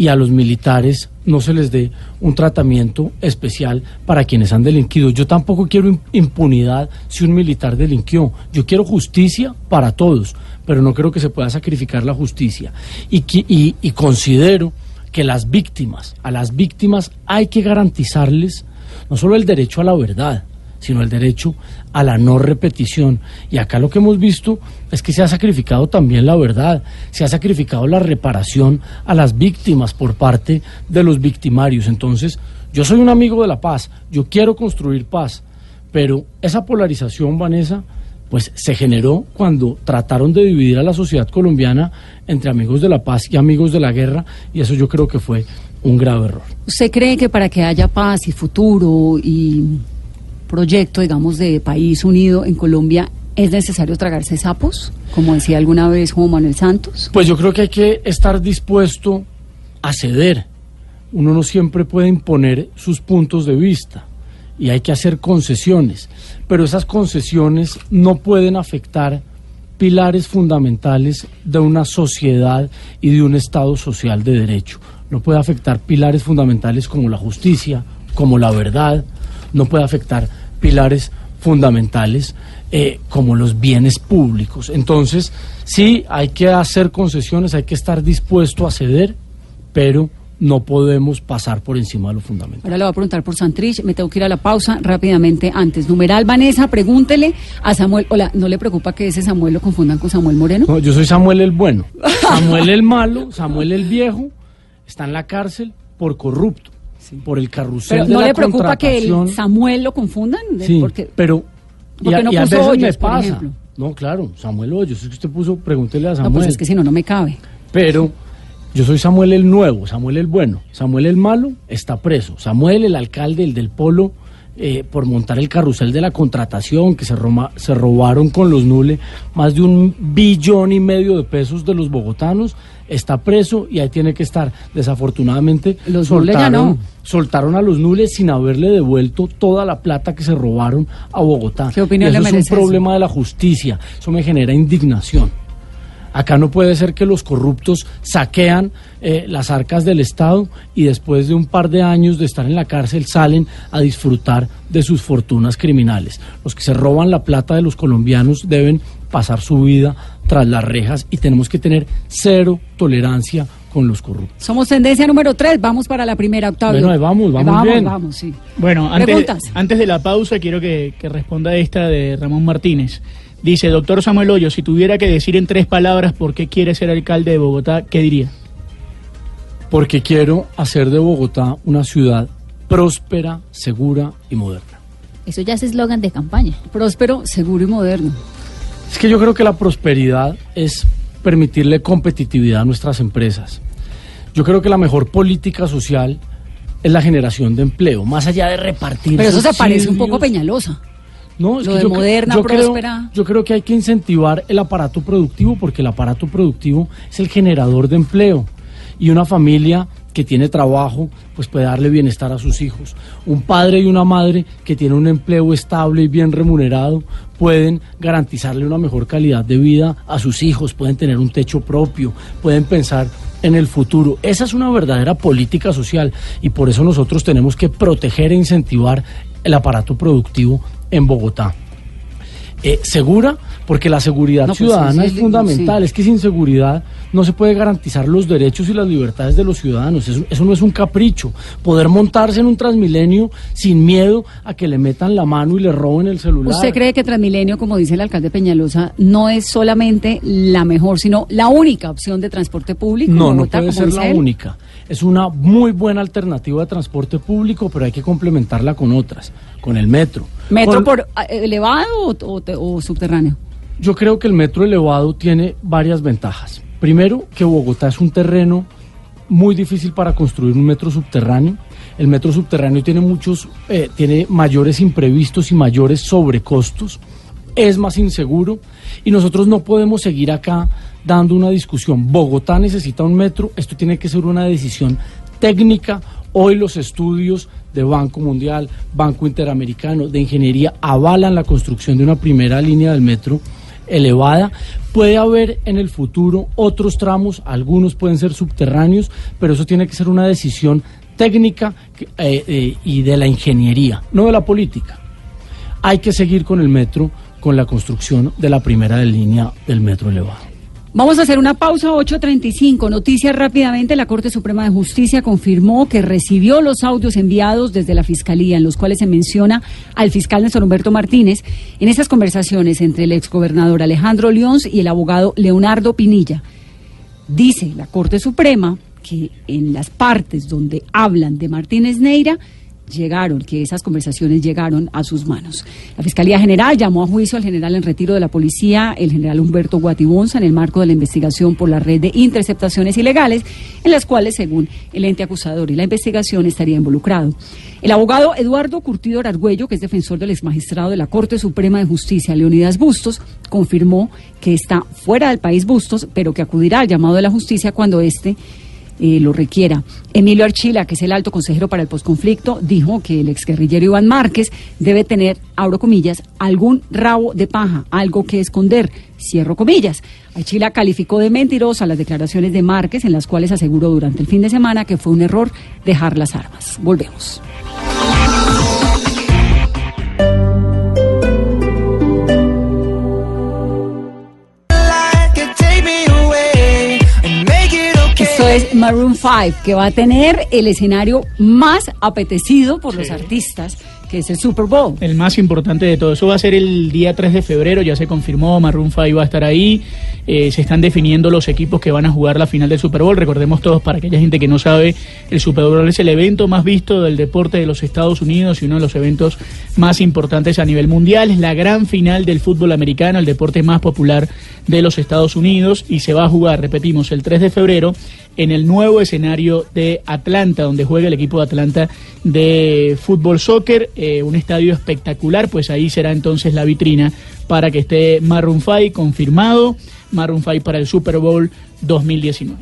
y a los militares no se les dé un tratamiento especial para quienes han delinquido. Yo tampoco quiero im- impunidad si un militar delinquió. Yo quiero justicia para todos, pero no creo que se pueda sacrificar la justicia. Y- y considero que las víctimas, a las víctimas hay que garantizarles no solo el derecho a la verdad, sino el derecho a la no repetición. Y acá lo que hemos visto es que se ha sacrificado también la verdad, se ha sacrificado la reparación a las víctimas por parte de los victimarios. Entonces, yo soy un amigo de la paz, yo quiero construir paz, pero esa polarización, Vanessa, pues se generó cuando trataron de dividir a la sociedad colombiana entre amigos de la paz y amigos de la guerra, y eso yo creo que fue un grave error. ¿Usted cree que para que haya paz y futuro y proyecto, digamos, de país unido en Colombia, es necesario tragarse sapos? Como decía alguna vez Juan Manuel Santos. Pues yo creo que hay que estar dispuesto a ceder. Uno no siempre puede imponer sus puntos de vista y hay que hacer concesiones, pero esas concesiones no pueden afectar pilares fundamentales de una sociedad y de un Estado social de derecho. No puede afectar pilares fundamentales como la justicia, como la verdad, no puede afectar pilares fundamentales eh, como los bienes públicos. Entonces, sí, hay que hacer concesiones, hay que estar dispuesto a ceder, pero no podemos pasar por encima de lo fundamental. Ahora le voy a preguntar por Santrich, me tengo que ir a la pausa rápidamente antes. Numeral Vanessa, pregúntele a Samuel. Hola, ¿no le preocupa que ese Samuel lo confundan con Samuel Moreno? No, yo soy Samuel el bueno, Samuel el malo, Samuel el viejo, está en la cárcel por corrupto, por el carrusel Pero de ¿no la le preocupa que el. Samuel lo confundan? Sí, Porque pero ¿Por qué no y a puso veces me Hoyos, por pasa. ejemplo? No, claro, Samuel Hoyos. Es que usted puso, pregúntele a No, Samuel. pues es que si no, no me cabe. Pero yo soy Samuel el nuevo, Samuel el bueno. Samuel el malo está preso. Samuel el alcalde, el del polo, eh, por montar el carrusel de la contratación, que se, roma- se robaron con los Nule más de un billón y medio de pesos de los bogotanos, está preso y ahí tiene que estar. Desafortunadamente, Los no. soltaron a los Nules sin haberle devuelto toda la plata que se robaron a Bogotá. ¿Qué opinión Y le eso es un eso? problema de la justicia. Eso me genera indignación. Acá no puede ser que los corruptos saquean eh, las arcas del Estado y después de un par de años de estar en la cárcel salen a disfrutar de sus fortunas criminales. Los que se roban la plata de los colombianos deben pasar su vida tras las rejas y tenemos que tener cero tolerancia con los corruptos. Somos tendencia número 3, vamos para la primera, Octavio. Bueno, vamos, vamos vamos, bien. vamos, sí. Bueno, antes, Preguntas. antes de la pausa quiero que, que responda esta de Ramón Martínez. Dice, doctor Samuel Hoyo, si tuviera que decir en tres palabras por qué quiere ser alcalde de Bogotá, ¿qué diría? Porque quiero hacer de Bogotá una ciudad próspera, segura y moderna. Eso ya es eslogan de campaña. Próspero, seguro y moderno. Es que yo creo que la prosperidad es permitirle competitividad a nuestras empresas. Yo creo que la mejor política social es la generación de empleo, más allá de repartir. Pero eso se parece un poco Peñalosa. No, es Lo que de yo moderna, yo creo- próspera. yo creo que hay que incentivar el aparato productivo porque el aparato productivo es el generador de empleo y una familia que tiene trabajo pues puede darle bienestar a sus hijos. Un padre y una madre que tienen un empleo estable y bien remunerado pueden garantizarle una mejor calidad de vida a sus hijos, pueden tener un techo propio, pueden pensar en el futuro. Esa es una verdadera política social y por eso nosotros tenemos que proteger e incentivar el aparato productivo en Bogotá. Eh, segura, porque la seguridad No, pues, ciudadana sí, es fundamental. sí. Es que sin seguridad no se puede garantizar los derechos y las libertades de los ciudadanos. Eso, eso no es un capricho. Poder montarse en un transmilenio sin miedo a que le metan la mano y le roben el celular. ¿Usted cree que Transmilenio, como dice el alcalde Peñalosa, no es solamente la mejor, sino la única opción de transporte público? No, no puede ser la él? única. Es una muy buena alternativa de transporte público, pero hay que complementarla con otras, con el metro. ¿Metro Con- por eh, elevado o, o- o subterráneo? Yo creo que el metro elevado tiene varias ventajas. Primero, que Bogotá es un terreno muy difícil para construir un metro subterráneo. El metro subterráneo tiene muchos, eh, tiene mayores imprevistos y mayores sobrecostos. Es más inseguro y nosotros no podemos seguir acá dando una discusión. Bogotá necesita un metro. Esto tiene que ser una decisión técnica. Hoy los estudios de Banco Mundial, Banco Interamericano, de Ingeniería avalan la construcción de una primera línea del metro elevada. Puede haber en el futuro otros tramos, algunos pueden ser subterráneos, pero eso tiene que ser una decisión técnica eh, eh, y de la ingeniería, no de la política. Hay que seguir con el metro, con la construcción de la primera línea del metro elevado. Vamos a hacer una pausa 8.35. Noticias rápidamente. La Corte Suprema de Justicia confirmó que recibió los audios enviados desde la Fiscalía en los cuales se menciona al fiscal Néstor Humberto Martínez en esas conversaciones entre el exgobernador Alejandro León y el abogado Leonardo Pinilla. Dice la Corte Suprema que en las partes donde hablan de Martínez Neira llegaron, que esas conversaciones llegaron a sus manos. La Fiscalía General llamó a juicio al general en retiro de la policía, el general Humberto Guatibonza, en el marco de la investigación por la red de interceptaciones ilegales, en las cuales, según el ente acusador y la investigación, estaría involucrado. El abogado Eduardo Curtido Argüello, que es defensor del exmagistrado de la Corte Suprema de Justicia, Leonidas Bustos, confirmó que está fuera del país Bustos, pero que acudirá al llamado de la justicia cuando éste lo requiera. Emilio Archila, que es el alto consejero para el posconflicto, dijo que el exguerrillero Iván Márquez debe tener, abro comillas, algún rabo de paja, algo que esconder, cierro comillas. Archila calificó de mentirosa las declaraciones de Márquez, en las cuales aseguró durante el fin de semana que fue un error dejar las armas. Volvemos. Es Maroon 5, que va a tener el escenario más apetecido por los artistas que es el Super Bowl. El más importante de todo. Eso va a ser el día 3 de febrero, ya se confirmó, Maroon 5 va a estar ahí. Eh, se están definiendo los equipos que van a jugar la final del Super Bowl. Recordemos todos, para aquella gente que no sabe, el Super Bowl es el evento más visto del deporte de los Estados Unidos y uno de los eventos más importantes a nivel mundial. Es la gran final del fútbol americano, el deporte más popular de los Estados Unidos y se va a jugar, repetimos, el 3 de febrero en el nuevo escenario de Atlanta, donde juega el equipo de Atlanta de fútbol soccer, eh, un estadio espectacular, pues ahí será entonces la vitrina para que esté Maroon 5 confirmado, Maroon 5 para el Super Bowl 2019.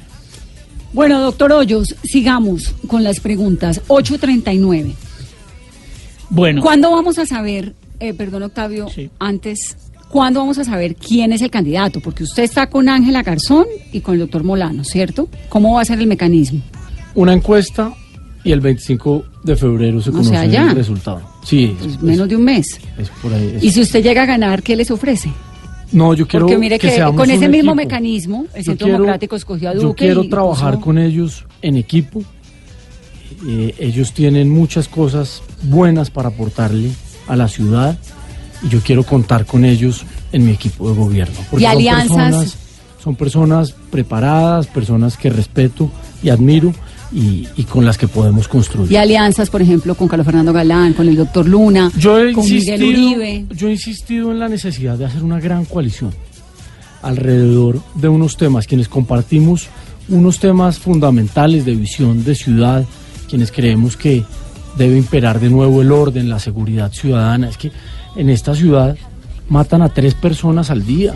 Bueno, doctor Hoyos, sigamos con las preguntas. 839. Bueno, ¿Cuándo vamos a saber, eh, perdón Octavio, Sí. antes, ¿cuándo vamos a saber quién es el candidato? Porque usted está con Ángela Garzón y con el doctor Molano, ¿cierto? ¿Cómo va a ser el mecanismo? Una encuesta y el 25 de febrero se O conoce sea, ya. el resultado. Sí, Pues es, menos de un mes. es por ahí. es- Y si usted llega a ganar, ¿qué les ofrece? no, yo quiero Porque mire que, seamos con ese mismo equipo. mecanismo, el Centro quiero- Democrático escogió a Duque. Yo quiero y trabajar con ellos en equipo. Eh, ellos tienen muchas cosas buenas para aportarle a la ciudad y yo quiero contar con ellos en mi equipo de gobierno. ¿Y alianzas? Son personas, son personas preparadas, personas que respeto y admiro y, y con las que podemos construir. Y alianzas, por ejemplo, con Carlos Fernando Galán, con el doctor Luna, Yo he, con Miguel Uribe. yo he insistido en la necesidad de hacer una gran coalición alrededor de unos temas, quienes compartimos unos temas fundamentales de visión de ciudad, quienes creemos que debe imperar de nuevo el orden, la seguridad ciudadana. Es que en esta ciudad matan a tres personas al día.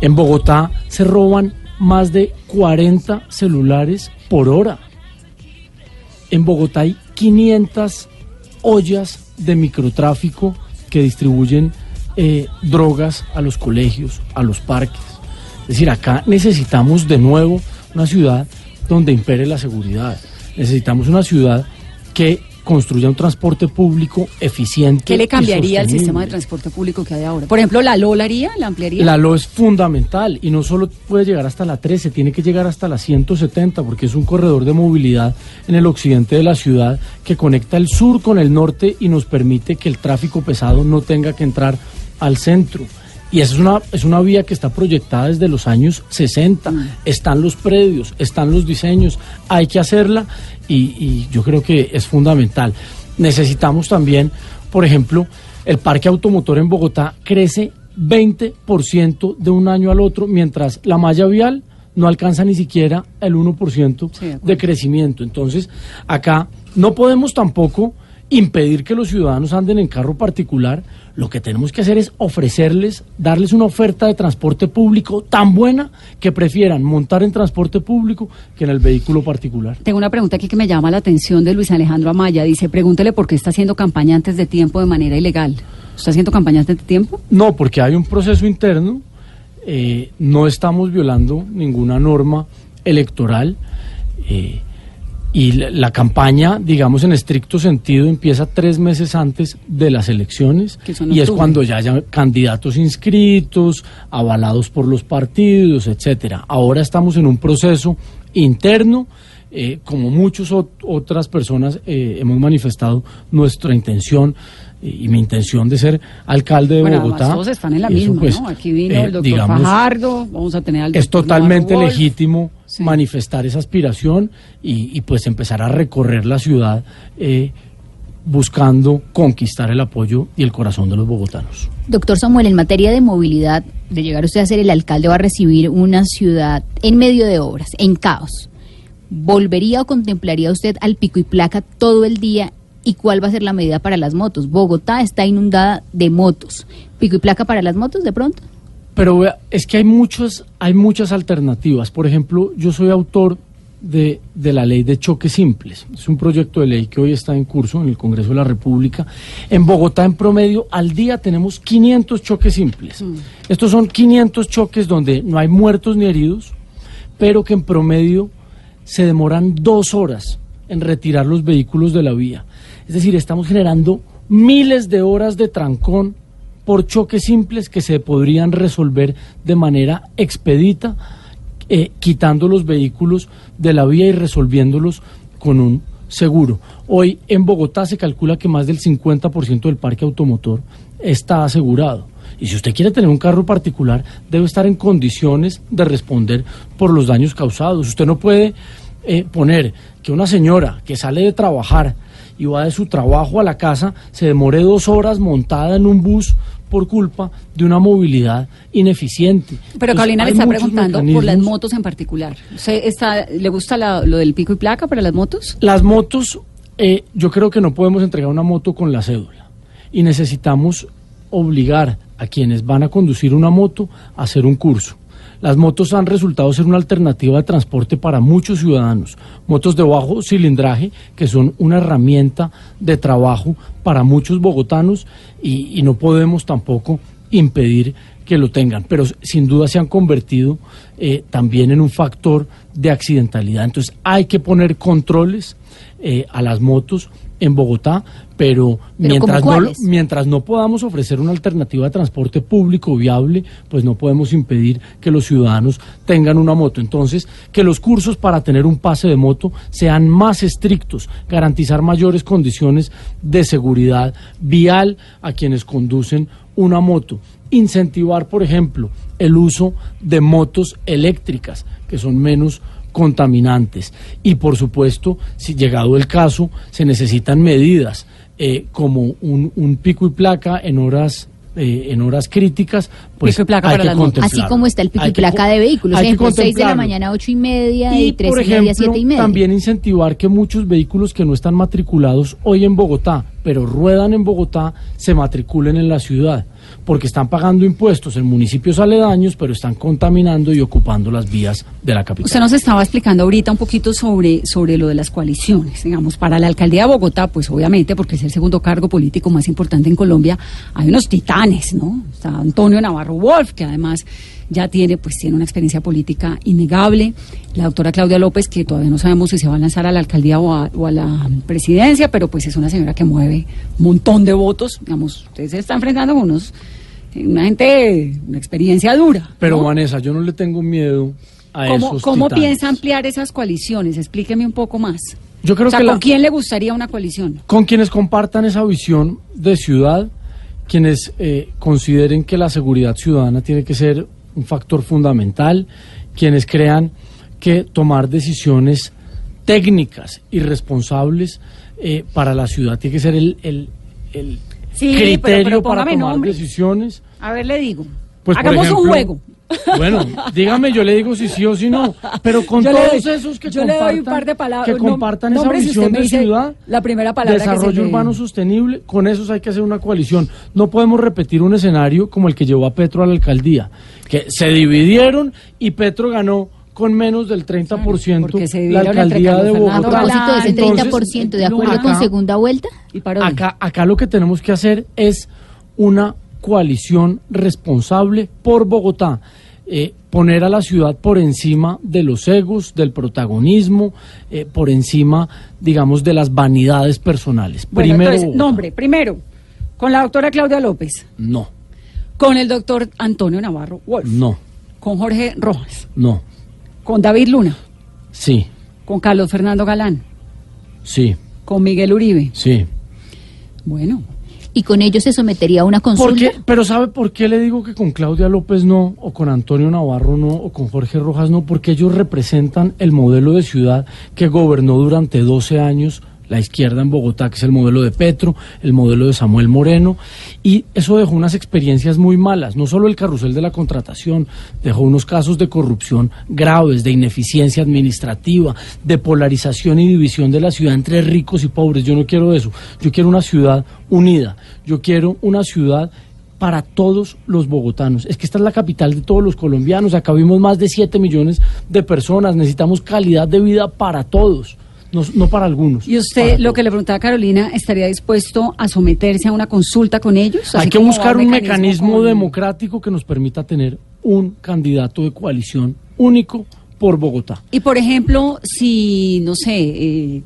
En Bogotá se roban más de 40 celulares por hora. En Bogotá hay 500 ollas de microtráfico que distribuyen eh, drogas a los colegios, a los parques. Es decir, acá necesitamos de nuevo una ciudad donde impere la seguridad. Necesitamos una ciudad que construya un transporte público eficiente. ¿Qué le cambiaría al sistema de transporte público que hay ahora? Por ejemplo, ¿la LO la haría? ¿La ampliaría? La LO es fundamental y no solo puede llegar hasta la 13, tiene que llegar hasta la 170 porque es un corredor de movilidad en el occidente de la ciudad que conecta el sur con el norte y nos permite que el tráfico pesado no tenga que entrar al centro. Y esa es una, es una vía que está proyectada desde los años 60. Están los predios, están los diseños, hay que hacerla y, y yo creo que es fundamental. Necesitamos también, por ejemplo, el parque automotor en Bogotá crece 20% de un año al otro, mientras la malla vial no alcanza ni siquiera el 1% Sí, de de crecimiento. Entonces, acá no podemos tampoco impedir que los ciudadanos anden en carro particular. Lo que tenemos que hacer es ofrecerles, darles una oferta de transporte público tan buena que prefieran montar en transporte público que en el vehículo particular. Tengo una pregunta aquí que me llama la atención de Luis Alejandro Amaya. Dice, pregúntele por qué está haciendo campaña antes de tiempo de manera ilegal. ¿Está haciendo campaña antes de tiempo? No, porque hay un proceso interno, eh, no estamos violando ninguna norma electoral eh, y la, la campaña, digamos en estricto sentido, empieza tres meses antes de las elecciones y es cuando ya haya candidatos inscritos, avalados por los partidos, etcétera. Ahora estamos en un proceso interno. eh, como muchas otras personas eh, hemos manifestado nuestra intención eh, y mi intención de ser alcalde de bueno, Bogotá. todos están en la misma, pues, ¿no? Aquí vino eh, el doctor digamos, Fajardo, vamos a tener al Es totalmente Navarro legítimo Sí. manifestar esa aspiración y, y, pues empezar a recorrer la ciudad eh, buscando conquistar el apoyo y el corazón de los bogotanos. Doctor Samuel, en materia de movilidad, de llegar usted a ser el alcalde, va a recibir una ciudad en medio de obras, en caos. ¿Volvería o contemplaría usted al pico y placa todo el día? ¿Y cuál va a ser la medida para las motos? Bogotá está inundada de motos. ¿Pico y placa para las motos de pronto? Pero vea, es que hay muchas, hay muchas alternativas. Por ejemplo, yo soy autor de, de la ley de choques simples. Es un proyecto de ley que hoy está en curso en el Congreso de la República. En Bogotá, en promedio, al día tenemos 500 choques simples. Estos son 500 choques donde no hay muertos ni heridos, pero que en promedio se demoran dos horas en retirar los vehículos de la vía. Es decir, estamos generando miles de horas de trancón por choques simples que se podrían resolver de manera expedita, eh, quitando los vehículos de la vía y resolviéndolos con un seguro. Hoy en Bogotá se calcula que más del 50% del parque automotor está asegurado. Y si usted quiere tener un carro particular, debe estar en condiciones de responder por los daños causados. Usted no puede eh, poner que una señora que sale de trabajar y va de su trabajo a la casa se demore dos horas montada en un bus por culpa de una movilidad ineficiente. Pero Carolina le está preguntando por las motos en particular. ¿Usted está, ¿Le gusta la- lo del pico y placa para las motos? Las motos, eh, yo creo que no podemos entregar una moto con la cédula y necesitamos obligar a quienes van a conducir una moto a hacer un curso. Las motos han resultado ser una alternativa de transporte para muchos ciudadanos. Motos de bajo cilindraje que son una herramienta de trabajo para muchos bogotanos y, no podemos tampoco impedir que lo tengan, pero sin duda se han convertido eh, también en un factor de accidentalidad. Entonces hay que poner controles eh, a las motos en Bogotá, pero, ¿Pero mientras, no, mientras no podamos ofrecer una alternativa de transporte público viable, pues no podemos impedir que los ciudadanos tengan una moto. Entonces, que los cursos para tener un pase de moto sean más estrictos, garantizar mayores condiciones de seguridad vial a quienes conducen una moto. Incentivar, por ejemplo, el uso de motos eléctricas, que son menos contaminantes. Y por supuesto, si llegado el caso, se necesitan medidas eh, como un, un pico y placa en horas eh, en horas críticas, pues Pico y placa hay para que las. Así como está el pico y placa de vehículos. Ejemplo, 6 de la mañana, 8 y media y, 3 por y media, ejemplo, 7 y media. también incentivar que muchos vehículos que no están matriculados hoy en Bogotá, pero ruedan en Bogotá, se matriculen en la ciudad, porque están pagando impuestos en municipios aledaños, pero están contaminando y ocupando las vías de la capital. Usted nos estaba explicando ahorita un poquito sobre, sobre lo de las coaliciones. Digamos, para la alcaldía de Bogotá, pues obviamente, porque es el segundo cargo político más importante en Colombia, hay unos titanes, ¿no? Está Antonio Navarro Wolf, que además ya tiene, pues tiene una experiencia política innegable. La doctora Claudia López, que todavía no sabemos si se va a lanzar a la alcaldía o a, o a la presidencia, pero pues es una señora que mueve un montón de votos. Digamos, ustedes se están enfrentando con unos, una gente, una experiencia dura. Pero ¿no? Vanessa, yo no le tengo miedo a ¿Cómo, esos cómo titanes. piensa ampliar esas coaliciones? Explíqueme un poco más. Yo creo o sea, que ¿con la- quién le gustaría una coalición? con quienes compartan esa visión de ciudad, quienes eh, consideren que la seguridad ciudadana tiene que ser un factor fundamental, quienes crean que tomar decisiones técnicas y responsables eh, para la ciudad tiene que ser el, el- el Sí, criterio pero para tomar decisiones. A ver, le digo. Pues, Hagamos un juego. Bueno, dígame, yo le digo si sí o si no, pero con Yo todos doy- esos que yo le doy un par de palabras, que compartan esa visión de ciudad, la primera palabra desarrollo urbano sostenible, con esos hay que hacer una coalición. No podemos repetir un escenario como el que llevó a Petro a la alcaldía, que se dividieron y Petro ganó con menos del 30% porque se la alcaldía de A Bogotá. propósito de ese Entonces, 30%, ¿de acuerdo con segunda vuelta? Y. Acá, acá lo que tenemos que hacer es una coalición responsable por Bogotá. eh, poner a la ciudad por encima de los egos, del protagonismo, eh, por encima, digamos, de las vanidades personales. Bueno, Primero, entonces, nombre, primero, con la doctora Claudia López, No, con el doctor Antonio Navarro Wolf, no, con Jorge Rojas, no, con David Luna, sí, con Carlos Fernando Galán, sí, con Miguel Uribe. sí. Bueno, Y con ello se sometería a una consulta. Pero ¿sabe por qué le digo que con Claudia López no, o con Antonio Navarro no, o con Jorge Rojas no? Porque ellos representan el modelo de ciudad que gobernó durante 12 años la izquierda en Bogotá, que es el modelo de Petro, el modelo de Samuel Moreno, y eso dejó unas experiencias muy malas, no solo el carrusel de la contratación, dejó unos casos de corrupción graves, de ineficiencia administrativa, de polarización y división de la ciudad entre ricos y pobres. Yo no quiero eso, yo quiero una ciudad unida, yo quiero una ciudad para todos los bogotanos. Es que esta es la capital de todos los colombianos. Acá vivimos más de 7 millones de personas. Necesitamos calidad de vida para todos, no, no para algunos. y usted, lo que le preguntaba a Carolina, ¿estaría dispuesto a someterse a una consulta con ellos? Hay que buscar un mecanismo con- democrático que nos permita tener un candidato de coalición único por Bogotá. Y por ejemplo, si, no sé, eh,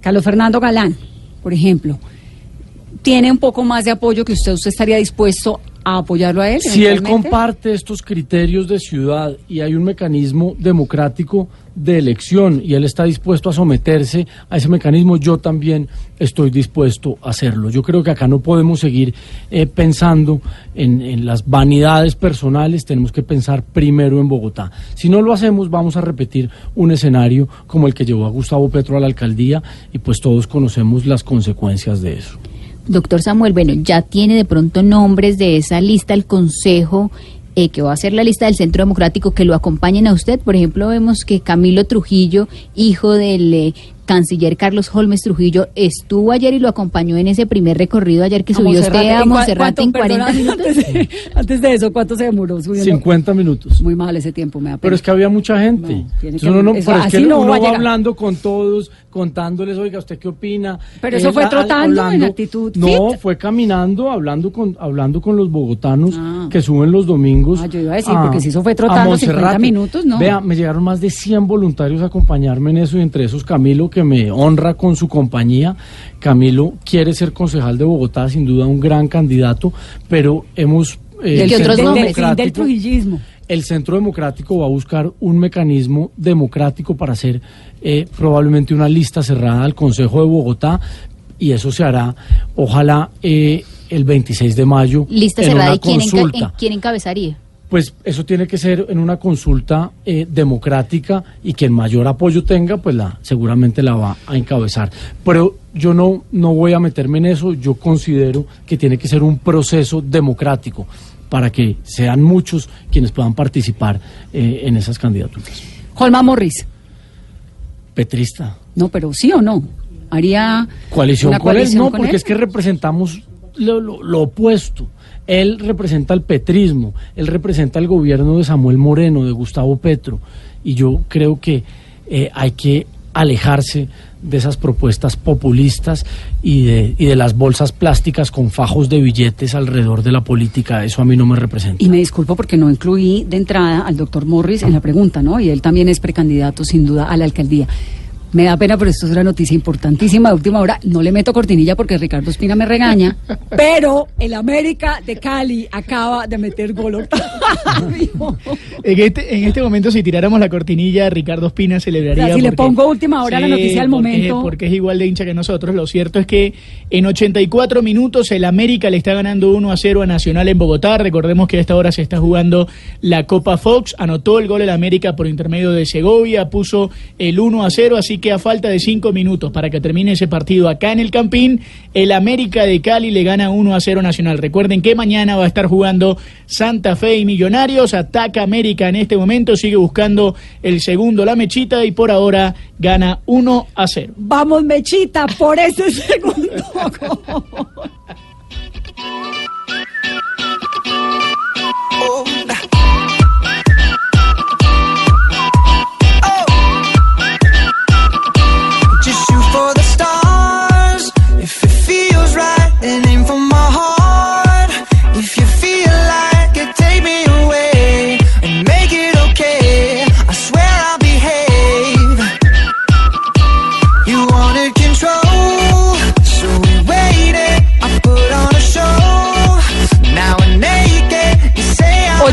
Carlos Fernando Galán, por ejemplo, tiene un poco más de apoyo que usted, usted estaría dispuesto a apoyarlo a él. Si él comparte estos criterios de ciudad y hay un mecanismo democrático de elección y él está dispuesto a someterse a ese mecanismo, yo también estoy dispuesto a hacerlo. Yo creo que acá no podemos seguir eh, pensando en, en las vanidades personales, tenemos que pensar primero en Bogotá. Si no lo hacemos, vamos a repetir un escenario como el que llevó a Gustavo Petro a la alcaldía y pues todos conocemos las consecuencias de eso. Doctor Samuel, bueno, ya tiene de pronto nombres de esa lista el Consejo eh, que va a ser la lista del Centro Democrático que lo acompañen a usted. Por ejemplo, vemos que Camilo Trujillo, hijo del eh, canciller Carlos Holmes Trujillo, estuvo ayer y lo acompañó en ese primer recorrido ayer que A subió Monserrate. usted a ¿En cua- Monserrate en cuánto? 40 Perdona, minutos. Antes de, antes de eso, ¿cuánto se demoró subiendo? 50 minutos. Muy mal ese tiempo, me da pena. Pero es que había mucha gente. No, tiene que- uno no- eso- pero es que no uno va hablando con todos, contándoles, oiga, ¿usted qué opina? Pero eso fue trotando, en actitud No, fit. fue caminando, hablando con, hablando con los bogotanos Ah. que suben los domingos. Ah, yo iba a decir, porque si eso fue trotando a Monserrate. 50 minutos, ¿no? Vea, me llegaron más de 100 voluntarios a acompañarme en eso y entre esos Camilo, que me honra con su compañía. Camilo quiere ser concejal de Bogotá, sin duda un gran candidato, pero hemos... eh, del, el ¿Qué otros Centro del- del- trujillismo. el Centro Democrático va a buscar un mecanismo democrático para hacer eh, probablemente una lista cerrada al Consejo de Bogotá y eso se hará, ojalá, eh, el 26 de mayo. Lista en cerrada una y quién, enca- consulta. en- quién encabezaría. Pues eso tiene que ser en una consulta eh, democrática y quien mayor apoyo tenga, pues la seguramente la va a encabezar. Pero yo no, no voy a meterme en eso, yo considero que tiene que ser un proceso democrático para que sean muchos quienes puedan participar eh, en esas candidaturas. Holma Morris. Petrista. No, pero sí o no. Haría ¿Coalición una con él? coalición No, con porque él. es que representamos lo, lo- lo opuesto. Él representa el petrismo, él representa el gobierno de Samuel Moreno, de Gustavo Petro, y yo creo que eh, hay que alejarse de esas propuestas populistas y de, y de las bolsas plásticas con fajos de billetes alrededor de la política. Eso a mí no me representa. Y me disculpo porque no incluí de entrada al doctor Morris en la pregunta, ¿no? Y él también es precandidato, sin duda, a la alcaldía. Me da pena, pero esto es una noticia importantísima de última hora. No le meto cortinilla porque Ricardo Espina me regaña, pero el América de Cali acaba de meter gol. En este, en este momento, si tiráramos la cortinilla, Ricardo Espina celebraría. O sea, si le porque- pongo última hora la noticia del porque- momento. Porque es igual de hincha que nosotros. Lo cierto es que en 84 minutos el América le está ganando 1 a 0 a Nacional en Bogotá. Recordemos que a esta hora se está jugando la Copa Fox. Anotó el gol el América por intermedio de Segovia. Puso el 1 a 0. Así que a falta de 5 minutos para que termine ese partido acá en el Campín, el América de Cali le gana 1 a 0 a Nacional. Recuerden que mañana va a estar jugando Santa Fe y Millonarios. Ataca América en este momento. Sigue buscando el segundo la mechita y por ahora gana 1 a 0. Vamos, Mechita, por ese segundo gol.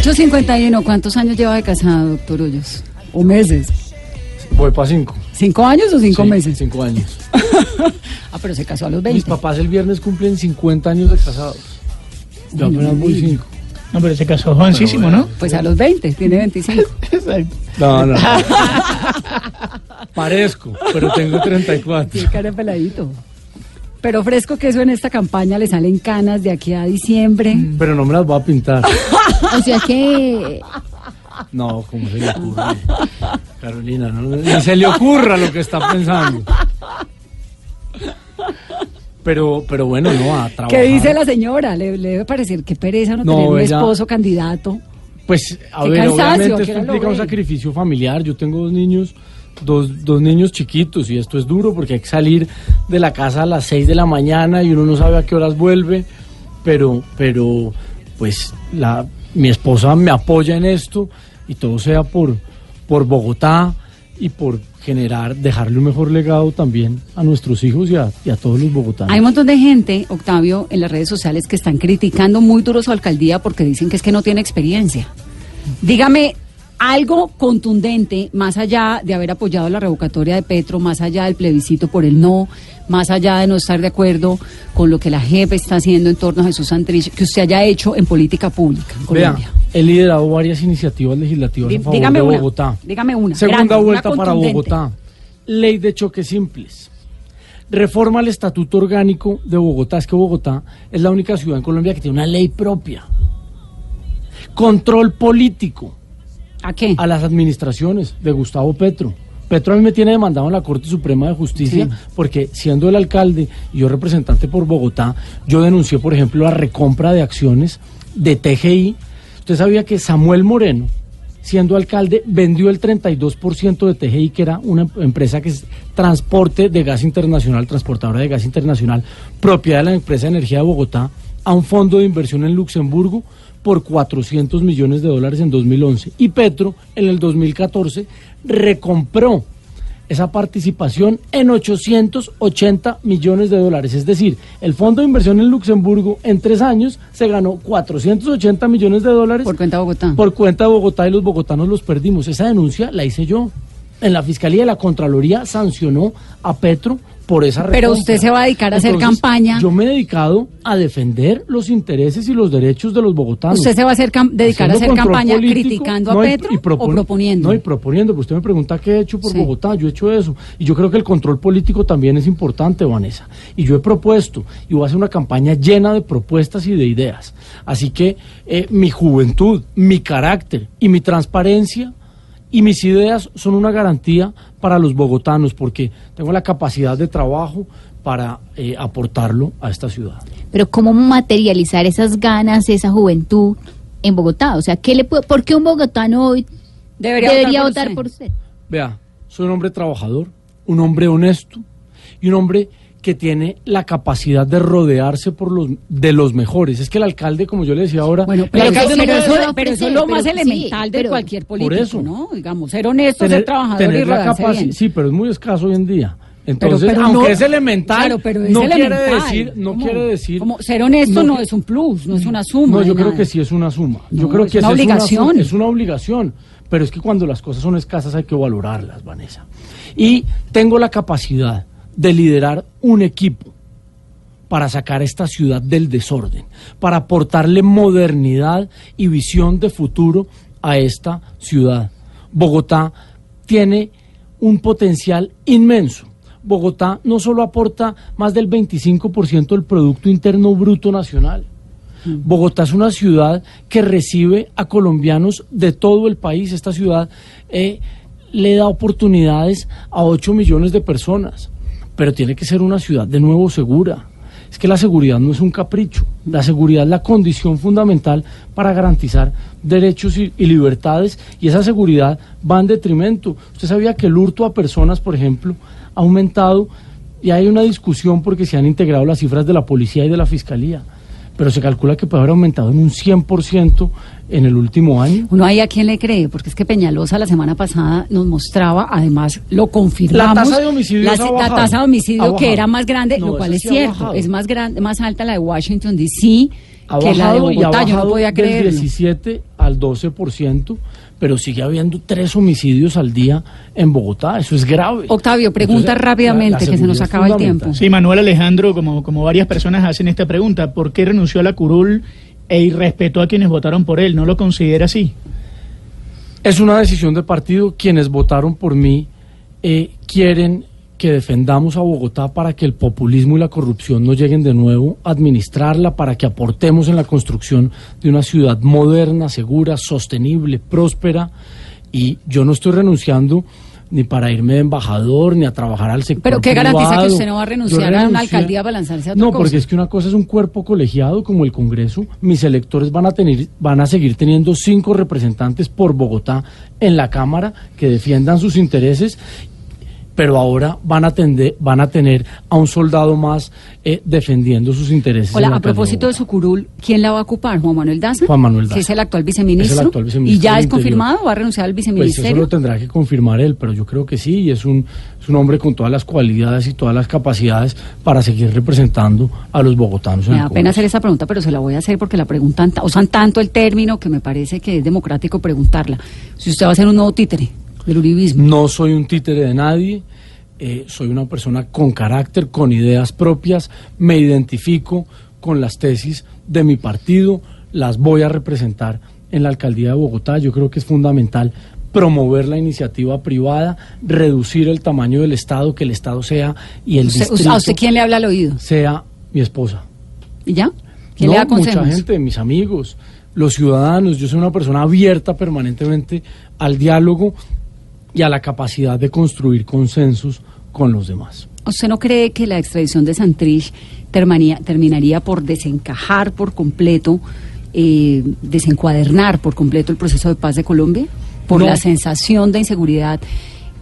8.51, ¿cuántos años lleva de casado, doctor Hoyos? ¿O meses? Voy para cinco. ¿Cinco años o cinco Sí, meses? Cinco años. ah, pero se casó a los Mis 20. papás el viernes cumplen 50 años de casados. Yo apenas voy cinco. No, pero se casó jovencísimo, ¿no? Pues a los 20, tiene 25. Exacto. No, no. Parezco, pero tengo 34. Tiene cara peladito. Pero fresco que eso en esta campaña le salen canas de aquí a diciembre. Pero no me las voy a pintar. O sea que No, como se le ocurre. Carolina, no, ni se le ocurra lo que está pensando. Pero, pero bueno, no, a trabajar. ¿Qué dice la señora? Le, le debe parecer que pereza no, No, tener un ella- esposo candidato. Pues, a Qué ver, obviamente ¿a qué esto implica un sacrificio familiar. Yo tengo dos niños, dos, dos niños chiquitos y esto es duro porque hay que salir de la casa a las 6 de la mañana y uno no sabe a qué horas vuelve. Pero, pero, pues, la, mi esposa me apoya en esto y todo sea por, por Bogotá y por generar, dejarle un mejor legado también a nuestros hijos y a, todos los bogotanos. Hay un montón de gente, Octavio, en las redes sociales que están criticando muy duro su alcaldía porque dicen que es que no tiene experiencia. Dígame algo contundente, más allá de haber apoyado la revocatoria de Petro, más allá del plebiscito por el no, más allá de no estar de acuerdo con lo que la JEP está haciendo en torno a Jesús Santrich, que usted haya hecho en política pública en Vea, Colombia? he liderado varias iniciativas legislativas Dí- a favor dígame de una, Bogotá. dígame una, Segunda grande, una vuelta para. Bogotá. Ley de choques simples. Reforma al estatuto orgánico de Bogotá. Es que Bogotá es la única ciudad en Colombia que tiene una ley propia. Control político ¿A qué? a las administraciones de Gustavo Petro. Petro a mí me tiene demandado en la Corte Suprema de Justicia Sí. porque siendo el alcalde y yo representante por Bogotá, yo denuncié, por ejemplo, la recompra de acciones de TGI. Usted sabía que Samuel Moreno, siendo alcalde, vendió el 32% de TGI, que era una empresa que es transporte de gas internacional, transportadora de gas internacional, propiedad de la empresa de energía de Bogotá, a un fondo de inversión en Luxemburgo por 400 millones de dólares en 2011. Y Petro, en el 2014, recompró esa participación en 880 millones de dólares. Es decir, el fondo de inversión en Luxemburgo en tres años se ganó 480 millones de dólares Por cuenta de Bogotá. por cuenta de Bogotá y los bogotanos los perdimos. Esa denuncia la hice yo. En la Fiscalía de la Contraloría sancionó a Petro por esa Pero recompra. usted se va a dedicar a hacer campaña. Yo me he dedicado a defender los intereses y los derechos de los bogotanos. ¿Usted se va a hacer dedicar a hacer campaña político, criticando a no, Petro y o propon- proponiendo? No, y proponiendo, porque usted me pregunta qué he hecho por Sí. Bogotá, yo he hecho eso. Y yo creo que el control político también es importante, Vanessa. Y yo he propuesto, y voy a hacer una campaña llena de propuestas y de ideas. Así que eh, mi juventud, mi carácter y mi transparencia y mis ideas son una garantía para los bogotanos, porque tengo la capacidad de trabajo para eh, aportarlo a esta ciudad. Pero ¿cómo materializar esas ganas, esa juventud en Bogotá? O sea, ¿qué le puede, ¿por qué un bogotano hoy Debería debería, votar votar, por por usted. usted? Vea, soy un hombre trabajador, un hombre honesto y un hombre que tiene la capacidad de rodearse por los de los mejores. Es que el alcalde, como yo le decía ahora, Bueno, el pero, alcalde eso, no pero puede eso- ser- puede pero eso es lo más pero sí, elemental de pero- cualquier Por político, eso. ¿no? Digamos, ser honesto, tener- ser trabajador y tener la rodarse capaci- bien. Sí, pero es muy escaso hoy en día. Entonces, pero aunque no- es elemental, claro, pero es no quiere decir, no quiere decir. como ser honesto no es un plus, no es una suma No, yo creo nada. que sí es una suma. yo No, creo es que una esa obligación. Es una, es una obligación. Pero es que cuando las cosas son escasas hay que valorarlas, Vanessa. Y tengo la capacidad de liderar un equipo para sacar esta ciudad del desorden, para aportarle modernidad y visión de futuro a esta ciudad. Bogotá tiene un potencial inmenso. Bogotá no solo aporta más del 25% del Producto Interno Bruto Nacional. Bogotá es una ciudad que recibe a colombianos de todo el país. Esta ciudad eh, le da oportunidades a 8 millones de personas, pero tiene que ser una ciudad de nuevo segura. Es que la seguridad no es un capricho, la seguridad es la condición fundamental para garantizar derechos y, libertades y esa seguridad va en detrimento. Usted sabía que el hurto a personas, por ejemplo, ha aumentado y hay una discusión porque se han integrado las cifras de la policía y de la fiscalía, pero se calcula que puede haber aumentado en un 100% en el último año. Uno ahí a quién le cree, porque es que Peñalosa la semana pasada nos mostraba, además lo confirmamos. La tasa de homicidios la, ha la tasa de homicidio Ha que era más grande, No, lo cual es sí cierto, es más grande, más alta la de Washington DC Ha que la de Bogotá, yo no podía del creerlo. 17 al 12%, pero sigue habiendo tres homicidios al día en Bogotá. Eso es grave. Octavio, pregunta Entonces, rápidamente, la- la que se nos acaba el tiempo. Sí, Manuel Alejandro, como, como varias personas hacen esta pregunta, ¿por qué renunció a la curul e irrespetó a quienes votaron por él? ¿No lo considera así? Es una decisión de partido. Quienes votaron por mí eh, quieren que defendamos a Bogotá para que el populismo y la corrupción no lleguen de nuevo administrarla, para que aportemos en la construcción de una ciudad moderna, segura, sostenible, próspera. Y yo no estoy renunciando ni para irme de embajador, ni a trabajar al sector Pero ¿qué garantiza que usted no va a renunciar a una alcaldía para lanzarse a otra No, cosa? porque es que una cosa es un cuerpo colegiado como el Congreso. Mis electores van a tener, van a seguir teniendo cinco representantes por Bogotá en la Cámara que defiendan sus intereses. Pero ahora van a, tender, van a tener a un soldado más eh, defendiendo sus intereses. Hola, la a propósito de Bogotá. su curul, ¿quién la va a ocupar? ¿Juan Manuel Daza? Juan Manuel Daza. Que es el actual viceministro. Es el actual viceministro ¿Y ya es Interior. confirmado? ¿Va a renunciar al Pues eso lo tendrá que confirmar él, pero yo creo que sí, y es un, es un hombre con todas las cualidades y todas las capacidades para seguir representando a los bogotanos. Me da pena hacer esa pregunta, pero se la voy a hacer porque la preguntan, ta- usan tanto el término que me parece que es democrático preguntarla. Si usted va a ser un nuevo títere del uribismo. No soy un títere de nadie, eh, soy una persona con carácter, con ideas propias, me identifico con las tesis de mi partido, las voy a representar en la alcaldía de Bogotá. Yo creo que es fundamental promover la iniciativa privada, reducir el tamaño del Estado, que el Estado sea y el Usted- distrito ¿A usted quién le habla al oído? sea mi esposa. ¿Y ya? ¿Quién no, le da mucha consejos? gente, mis amigos, los ciudadanos. Yo soy una persona abierta permanentemente al diálogo y a la capacidad de construir consensos con los demás. ¿Usted no cree que la extradición de Santrich termanía- terminaría por desencajar por completo, eh, desencuadernar por completo el proceso de paz de Colombia? ¿Por No. la sensación de inseguridad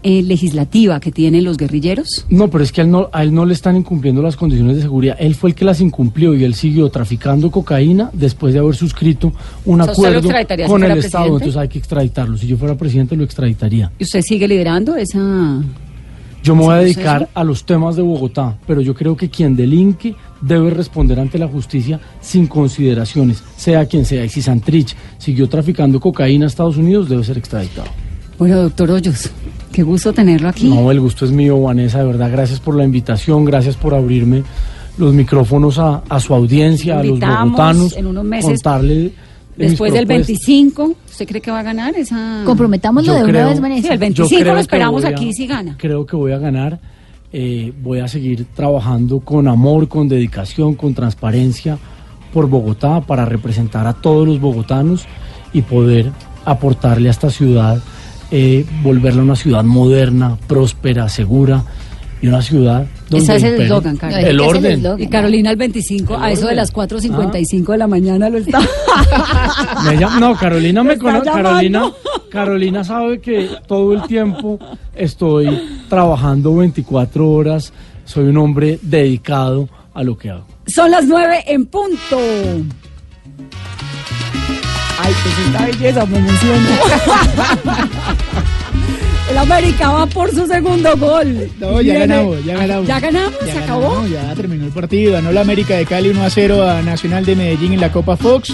eh, legislativa que tienen los guerrilleros? No, pero es que a él no, a él no le están incumpliendo las condiciones de seguridad. Él fue el que las incumplió y él siguió traficando cocaína después de haber suscrito un O sea, ¿usted lo acuerdo si con el Estado. Entonces hay que extraditarlo. Si yo fuera presidente, lo extraditaría. ¿Y usted sigue liderando esa...? Yo me voy a ¿Ese dedicar a los temas de Bogotá, pero yo creo que quien delinque debe responder ante la justicia sin consideraciones, sea quien sea. Y si Santrich siguió traficando cocaína a Estados Unidos, debe ser extraditado. Bueno, doctor Hoyos, qué gusto tenerlo aquí. No, el gusto es mío, Vanessa, de verdad. Gracias por la invitación, gracias por abrirme los micrófonos a, a su audiencia, a los bogotanos. en unos meses, contarle de Después del propuestas. 25, ¿usted cree que va a ganar esa...? Comprometámoslo Yo de una vez, Sí, Vanessa. el 25 Yo creo lo esperamos a- aquí si gana. Creo que voy a ganar. Eh, voy a seguir trabajando con amor, con dedicación, con transparencia por Bogotá para representar a todos los bogotanos y poder aportarle a esta ciudad, eh, volverla una ciudad moderna, próspera, segura y una ciudad donde Ese es el eslogan, Carlos. El el orden. eslogan. Y Carolina el 25, a eso de las 4.55 de la mañana lo está. Me llama- no, Carolina me conoce. Carolina, Carolina sabe que todo el tiempo estoy trabajando 24 horas. Soy un hombre dedicado a lo que hago. Son las 9 en punto. Ay, pues esta belleza me emociona. El América va por su segundo gol. No, ya Viene- ganamos, ya ganamos. ¿Ya ganamos? Ya ¿Se ganamos, acabó? Ya terminó el partido. Ganó la América de Cali 1 a 0 a Nacional de Medellín en la Copa Fox.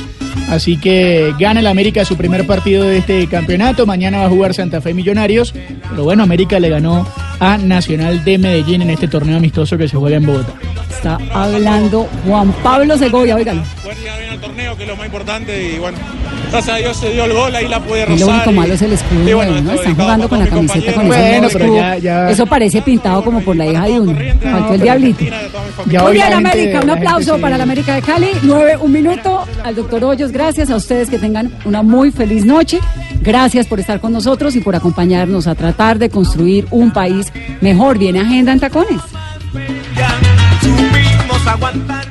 Así que gana el América su primer partido de este campeonato. Mañana va a jugar Santa Fe Millonarios. Pero bueno, América le ganó a Nacional de Medellín en este torneo amistoso que se juega en Bogotá. Está hablando Juan Pablo Segovia, oigan. Bien al torneo, que es lo más importante, y bueno, gracias a Dios se dio el gol, ahí la pude Y rozar. lo único y- malo es el escudo y nuevo, ¿no? esto Están jugando con la camiseta con ese Bueno, pero escudo. ya- ya- Eso parece pintado como por la hija de uno. Faltó el diablito. Muy bien, América, un aplauso para la América de Cali. Nueve, un minuto al doctor Hoyos. Gracias a ustedes que tengan una muy feliz noche. Gracias por estar con nosotros y por acompañarnos a tratar de construir un país mejor. Viene agenda en tacones. Aguantar.